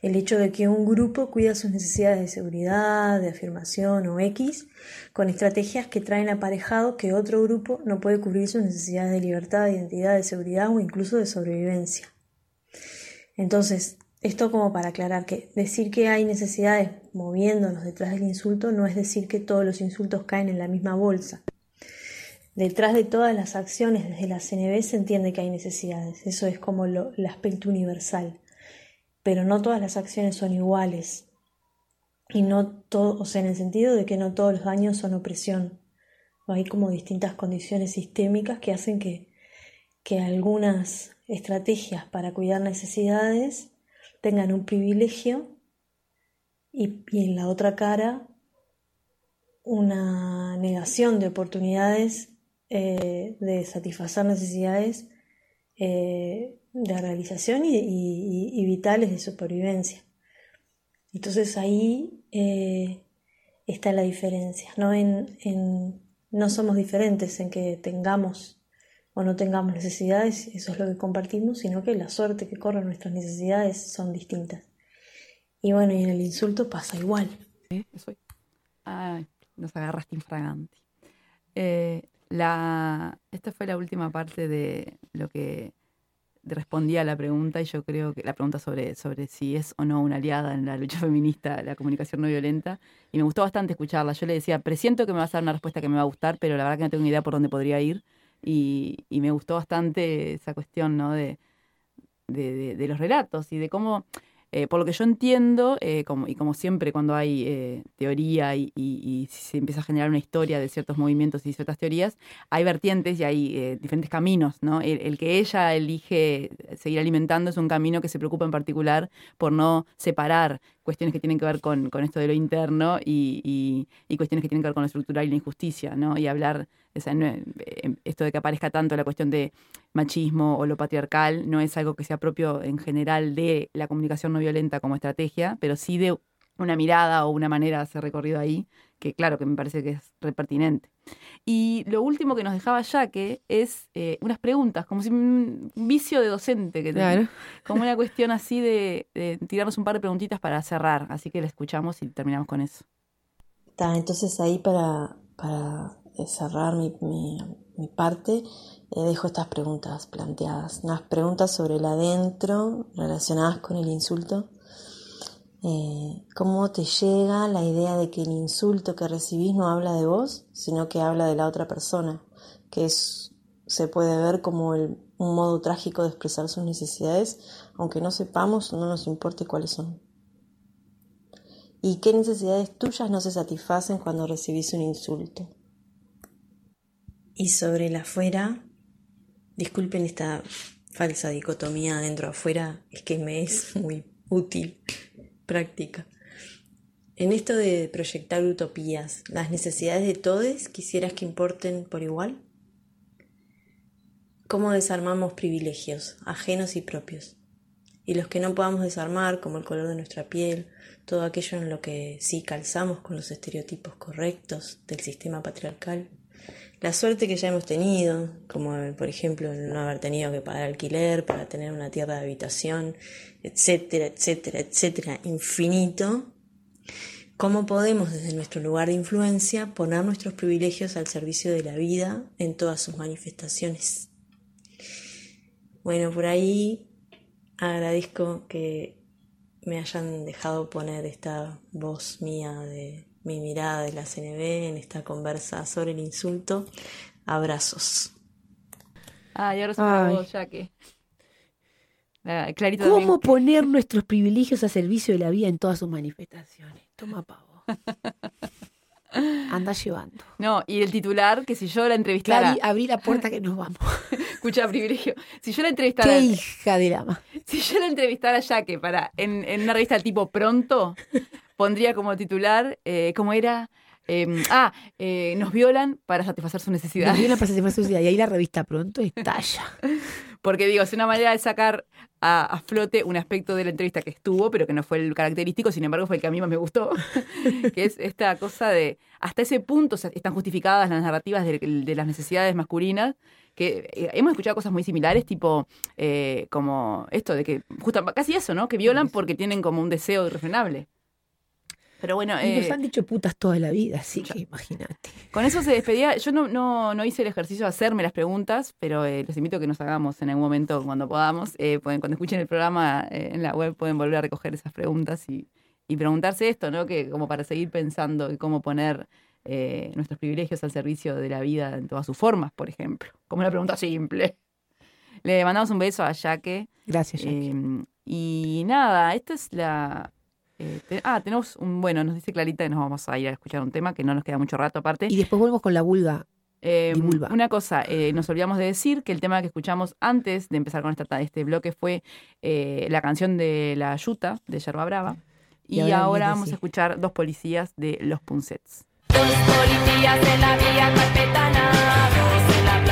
El hecho de que un grupo cuida sus necesidades de seguridad, de afirmación o X, con estrategias que traen aparejado que otro grupo no puede cubrir sus necesidades de libertad, de identidad, de seguridad o incluso de sobrevivencia. Entonces, esto como para aclarar que decir que hay necesidades moviéndonos detrás del insulto no es decir que todos los insultos caen en la misma bolsa. Detrás de todas las acciones desde la CNB se entiende que hay necesidades. Eso es como el aspecto universal. Pero no todas las acciones son iguales. Y no todo, o sea, en el sentido de que no todos los daños son opresión. Hay como distintas condiciones sistémicas que hacen que, que algunas estrategias para cuidar necesidades tengan un privilegio y en la otra cara una negación de oportunidades eh, de satisfacer necesidades eh, de realización y, vitales de supervivencia. Entonces ahí eh, está la diferencia, ¿no? En, en- no somos diferentes en que tengamos o no tengamos necesidades, eso es lo que compartimos, sino que la suerte que corren nuestras necesidades son distintas. Y bueno, y en el insulto pasa igual. Eso- Ay, nos agarraste infraganti. Eh, la, esta fue la última parte de lo que respondía a la pregunta y yo creo que la pregunta sobre, sobre si es o no una aliada en la lucha feminista la comunicación no violenta y me gustó bastante escucharla. Yo le decía, presiento que me vas a dar una respuesta que me va a gustar, pero la verdad que no tengo ni idea por dónde podría ir y, y me gustó bastante esa cuestión ¿no? de, de, de- de los relatos y de cómo, eh, por lo que yo entiendo, eh, y como siempre cuando hay eh, teoría y, se empieza a generar una historia de ciertos movimientos y ciertas teorías, hay vertientes y hay diferentes caminos, ¿no? El, el que ella elige seguir alimentando es un camino que se preocupa en particular por no separar cuestiones que tienen que ver con, con esto de lo interno y, y- cuestiones que tienen que ver con lo estructural y la injusticia, ¿no? Y hablar, o no- eh, esto de que aparezca tanto la cuestión de machismo o lo patriarcal no es algo que sea propio en general de la comunicación no violenta como estrategia, pero sí de una mirada o una manera de hacer recorrido ahí, que claro que me parece que es re pertinente. Y lo último que nos dejaba Yaque es eh, unas preguntas, como si un vicio de docente, que tenía, Claro. como una cuestión así de, de tirarnos un par de preguntitas para cerrar, así que la escuchamos y terminamos con eso. Ta, entonces ahí para, para eh, cerrar mi, mi- mi parte, eh, dejo estas preguntas planteadas. Unas preguntas sobre el adentro relacionadas con el insulto. Eh, ¿Cómo te llega la idea de que el insulto que recibís no habla de vos, sino que habla de la otra persona? Que es, se puede ver como un modo trágico de expresar sus necesidades, aunque no sepamos no nos importe cuáles son. ¿Y qué necesidades tuyas no se satisfacen cuando recibís un insulto? Y sobre el afuera, disculpen esta falsa dicotomía adentro-afuera, es que me es muy útil, práctica. En esto de proyectar utopías, ¿las necesidades de todos quisieras que importen por igual? ¿Cómo desarmamos privilegios, ajenos y propios? Y los que no podamos desarmar, como el color de nuestra piel, todo aquello en lo que sí calzamos con los estereotipos correctos del sistema patriarcal. La suerte que ya hemos tenido, como por ejemplo no haber tenido que pagar alquiler para tener una tierra de habitación, etcétera, etcétera, etcétera, infinito. ¿Cómo podemos desde nuestro lugar de influencia poner nuestros privilegios al servicio de la vida en todas sus manifestaciones? Bueno, por ahí agradezco que me hayan dejado poner esta voz mía de mi mirada de la CNB en esta conversa sobre el insulto. Abrazos. Ah, y ahora se Ay. vos, Yaque. Ah, Clarito ¿Cómo también. poner nuestros privilegios a servicio de la vida en todas sus manifestaciones? Toma pavo. Anda llevando. No, y el titular, que si yo la entrevistara... Clary, abrí la puerta que nos vamos. [LAUGHS] Escucha, privilegio. Si yo la entrevistara... Qué hija de la ma. Si yo la entrevistara a Yaque para, en, en una revista tipo Pronto, pondría como titular, eh, ¿cómo era? Eh, ah, eh, nos violan para satisfacer sus Nos necesidades. dio una presentación social y ahí la revista pronto estalla. [LAUGHS] Porque digo, es una manera de sacar a, a flote un aspecto de la entrevista que estuvo, pero que no fue el característico, sin embargo fue el que a mí más me gustó, [LAUGHS] que es esta cosa de, hasta ese punto o sea, están justificadas las narrativas de, de las necesidades masculinas, que eh, hemos escuchado cosas muy similares, tipo eh, como esto de que, justo, casi eso, ¿no? Que violan porque tienen como un deseo irrefrenable. Pero bueno, Y nos eh, han dicho putas toda la vida, así que imagínate. con eso se despedía. Yo no, no, no hice el ejercicio de hacerme las preguntas, pero eh, los invito a que nos hagamos en algún momento cuando podamos. Eh, pueden, cuando escuchen el programa eh, en la web pueden volver a recoger esas preguntas y, y preguntarse esto, ¿no? Que como para seguir pensando y cómo poner nuestros privilegios al servicio de la vida en todas sus formas, por ejemplo. Como una pregunta simple. Le mandamos un beso a Yaque. Gracias, Jackie. Eh, y nada, esta es la... eh, te- ah, tenemos un... Bueno, nos dice Clarita que nos vamos a ir a escuchar un tema que no nos queda mucho rato aparte. y después vuelvo con la vulga. Eh, una cosa, eh, nos olvidamos de decir que el tema que escuchamos antes de empezar con esta, este bloque fue eh, la canción de La Yuta, de Yerba Brava. Y Y, ahora vamos a escuchar Dos Policías de Los Puncets. Dos policías en la vía carpetana, dos en la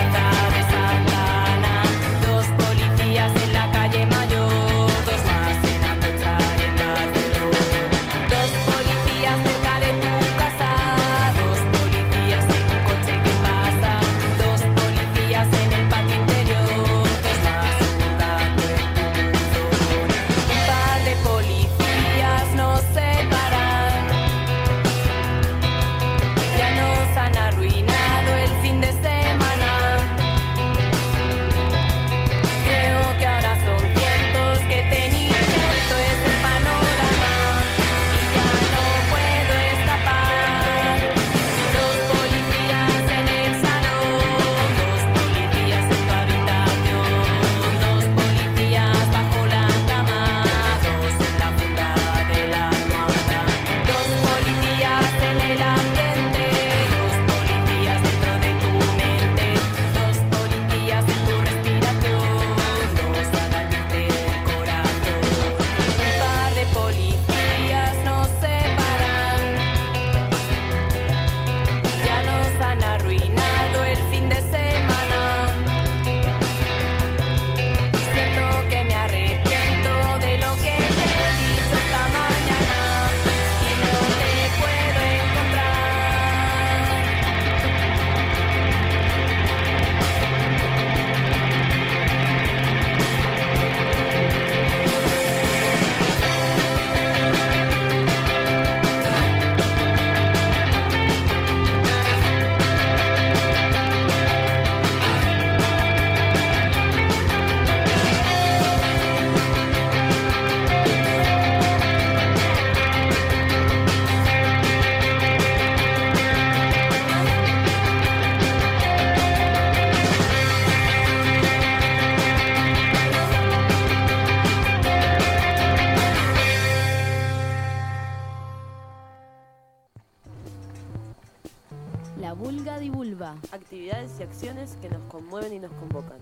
La vulga divulva. Actividades y acciones que nos conmueven y nos convocan.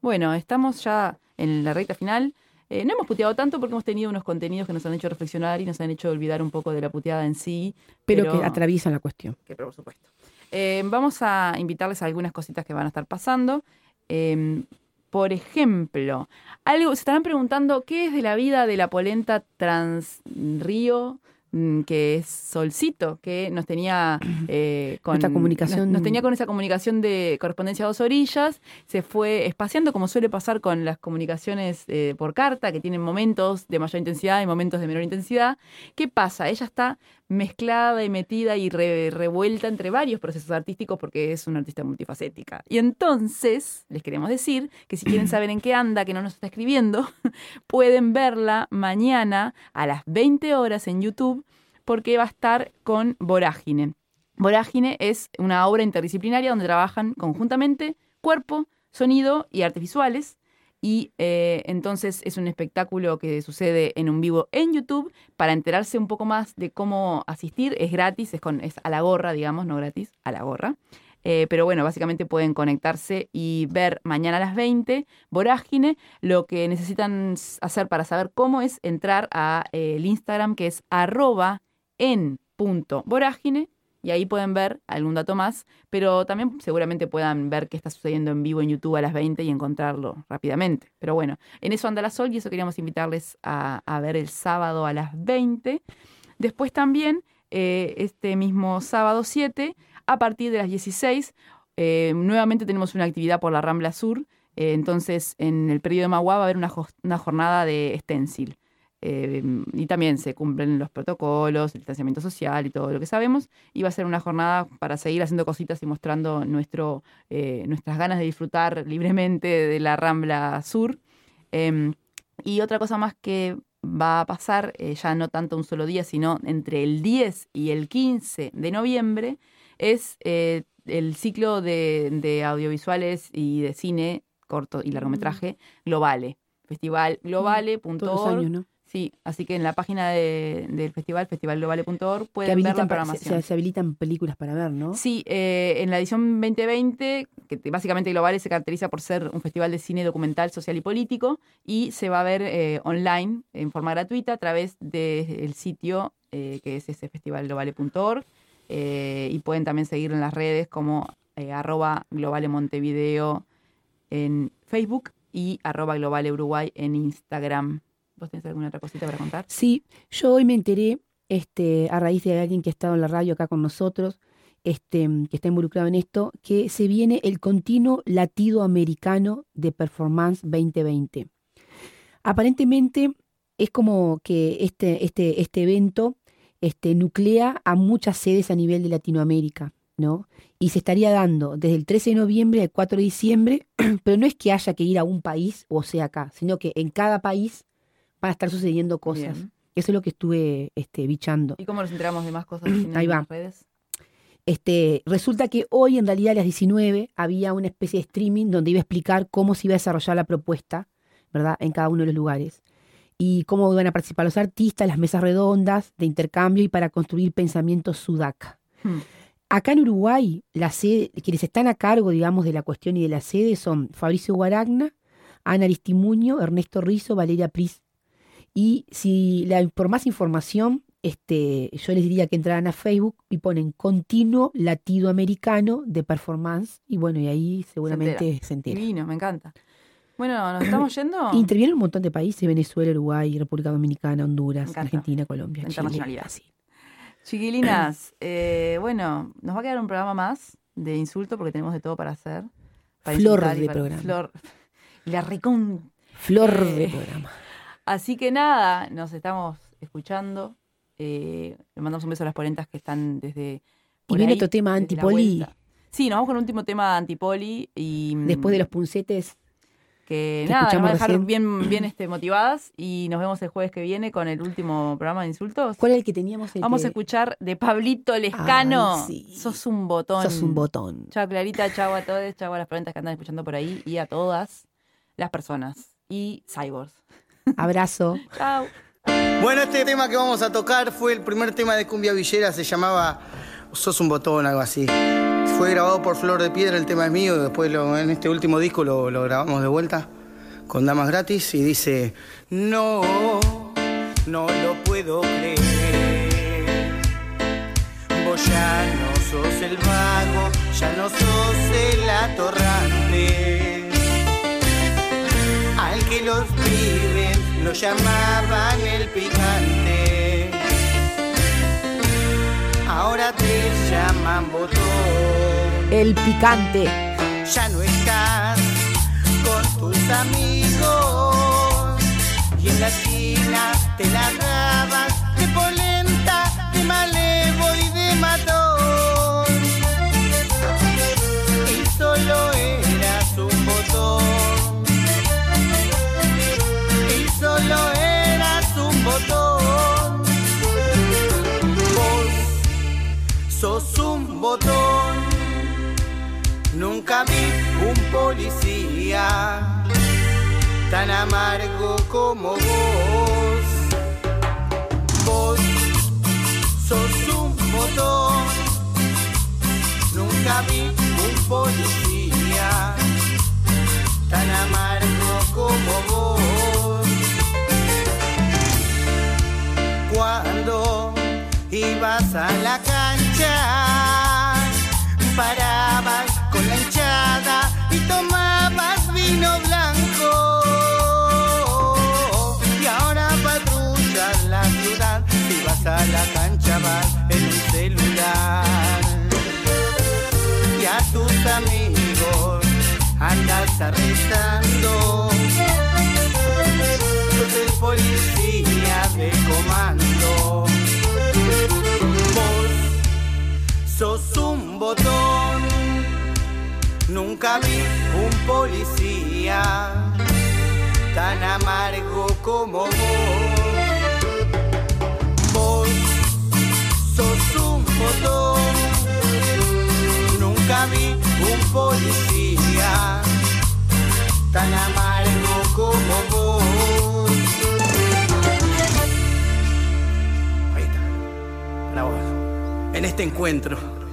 Bueno, estamos ya en la recta final. Eh, no hemos puteado tanto porque hemos tenido unos contenidos que nos han hecho reflexionar y nos han hecho olvidar un poco de la puteada en sí. Pero, que atraviesan la cuestión. que por supuesto. Eh, vamos a invitarles a algunas cositas que van a estar pasando. Eh, por ejemplo, algo, se estarán preguntando qué es de la vida de la polenta Transrío, que es Solcito, que nos tenía [CLEARS THROAT] eh, con Nuestra comunicación- nos, nos tenía con esa comunicación de correspondencia a dos orillas, se fue espaciando como suele pasar con las comunicaciones eh, por carta, que tienen momentos de mayor intensidad y momentos de menor intensidad. ¿Qué pasa? Ella está mezclada y metida y re- revuelta entre varios procesos artísticos porque es una artista multifacética. Y entonces, les queremos decir que si quieren [CLEARS THROAT] saber en qué anda, que no nos está escribiendo, [LAUGHS] pueden verla mañana a las 20 horas en YouTube porque va a estar con Vorágine. Vorágine es una obra interdisciplinaria donde trabajan conjuntamente cuerpo, sonido y artes visuales. Y eh, entonces es un espectáculo que sucede en un vivo en YouTube. Para enterarse un poco más de cómo asistir, es gratis, es, con, es a la gorra, digamos, no gratis, a la gorra. Eh, pero bueno, básicamente pueden conectarse y ver mañana a las 20 Vorágine. Lo que necesitan hacer para saber cómo es entrar al Instagram que es arroba en vorágine y ahí pueden ver algún dato más, pero también seguramente puedan ver qué está sucediendo en vivo en YouTube a las 20 y encontrarlo rápidamente. Pero bueno, en eso anda la Sol y eso queríamos invitarles a, a ver el sábado a las 20. Después también, eh, este mismo sábado 7, a partir de las 16, eh, nuevamente tenemos una actividad por la Rambla Sur. Eh, entonces, en el periodo de Magua va a haber una, una jornada de stencil. Eh, y también se cumplen los protocolos, el distanciamiento social y todo lo que sabemos. Y va a ser una jornada para seguir haciendo cositas y mostrando nuestro, eh, nuestras ganas de disfrutar libremente de la Rambla Sur. Eh, y otra cosa más que va a pasar eh, ya no tanto un solo día, sino entre el 10 y el 15 de noviembre, es eh, el ciclo de, de audiovisuales y de cine corto y largometraje Globale. Festival globale.org. Los años, ¿no? Sí, así que en la página de- del festival, festivalglobale.org, pueden ver la para- programación. se, se habilitan películas para ver, ¿no? Sí, eh, en la edición 2020, que te- básicamente Globales se caracteriza por ser un festival de cine documental, social y político, y se va a ver eh, online en forma gratuita a través del sitio eh, que es ese festivalglobale.org. y pueden también seguirlo en las redes como arroba globale Montevideo en Facebook y arroba globale Uruguay en Instagram. ¿Vos tenés alguna otra cosita para contar? Sí, yo hoy me enteré, este, a raíz de alguien que ha estado en la radio acá con nosotros, este, que está involucrado en esto, que se viene el continuo latido americano de Performance 2020. Aparentemente es como que este, este, este evento este, nuclea a muchas sedes a nivel de Latinoamérica, ¿no? Y se estaría dando desde el 13 de noviembre al 4 de diciembre, [CLEARS THROAT] pero no es que haya que ir a un país o sea acá, sino que en cada país van a estar sucediendo cosas. Bien. Eso es lo que estuve este, bichando. ¿Y cómo nos enteramos de más cosas Ahí en va. las redes? Este, resulta que hoy, en realidad, a las 19, había una especie de streaming donde iba a explicar cómo se iba a desarrollar la propuesta, ¿verdad?, en cada uno de los lugares. Y cómo iban a participar los artistas, las mesas redondas de intercambio y para construir pensamientos sudaca. Hmm. Acá en Uruguay, la sede, quienes están a cargo, digamos, de la cuestión y de la sede son Fabricio Guaragna, Ana Aristimuño, Ernesto Rizo, Valeria Pris. Y si la, por más información, este, yo les diría que entraran a Facebook y ponen continuo latido americano de performance. Y bueno, y ahí seguramente se entera. Divino, me encanta. Bueno, nos estamos [COUGHS] yendo. Intervienen un montón de países, Venezuela, Uruguay, República Dominicana, Honduras. Argentina, Colombia, Chile, internacionalidad. Chiquilinas, [COUGHS] eh, bueno, nos va a quedar un programa más de insulto porque tenemos de todo para hacer. Para Flor de para- programa. Flor. [LAUGHS] La recon. Flor Eh, de programa. Así que nada, nos estamos escuchando. Eh, le mandamos un beso a las polentas que están desde. Y viene otro tema antipoli. Sí, nos vamos con un último tema antipoli y. mm, Después de los puncetes, Que que nada, nos va a dejar recién. bien, bien este, motivadas y nos vemos el jueves que viene con el último programa de insultos. ¿cuál es el que teníamos? El Vamos que- a escuchar de Pablito Lescano. Ay, sí. Sos un botón. Sos un botón. Chao Clarita, chao a todos, chao a las preguntas que andan escuchando por ahí y a todas las personas y cyborgs. Abrazo. Chao. Bueno, este tema que vamos a tocar fue el primer tema de Cumbia Villera, se llamaba Sos un botón, algo así. Fue grabado por Flor de Piedra, el tema es mío, después lo- en este último disco lo, lo grabamos de vuelta con Damas Gratis y dice, no, no lo puedo creer. Vos ya no sos el vago, ya no sos el atorrante lo llamaban el picante. Ahora te llaman botón, El picante. ya no estás con tus amigos y en la esquina te la botón. Nunca vi un policía tan amargo como vos. Vos sos un botón. Nunca vi un policía tan amargo como vos. Cuando ibas a la cancha, parabas con la hinchada y tomabas vino blanco. Y ahora patrullas la ciudad, si vas a la cancha vas en un celular. Y a tus amigos andas arrestando. El policía de comando. Sos un botón, nunca vi un policía tan amargo como vos. Vos sos un botón, nunca vi un policía tan amargo. En este encuentro.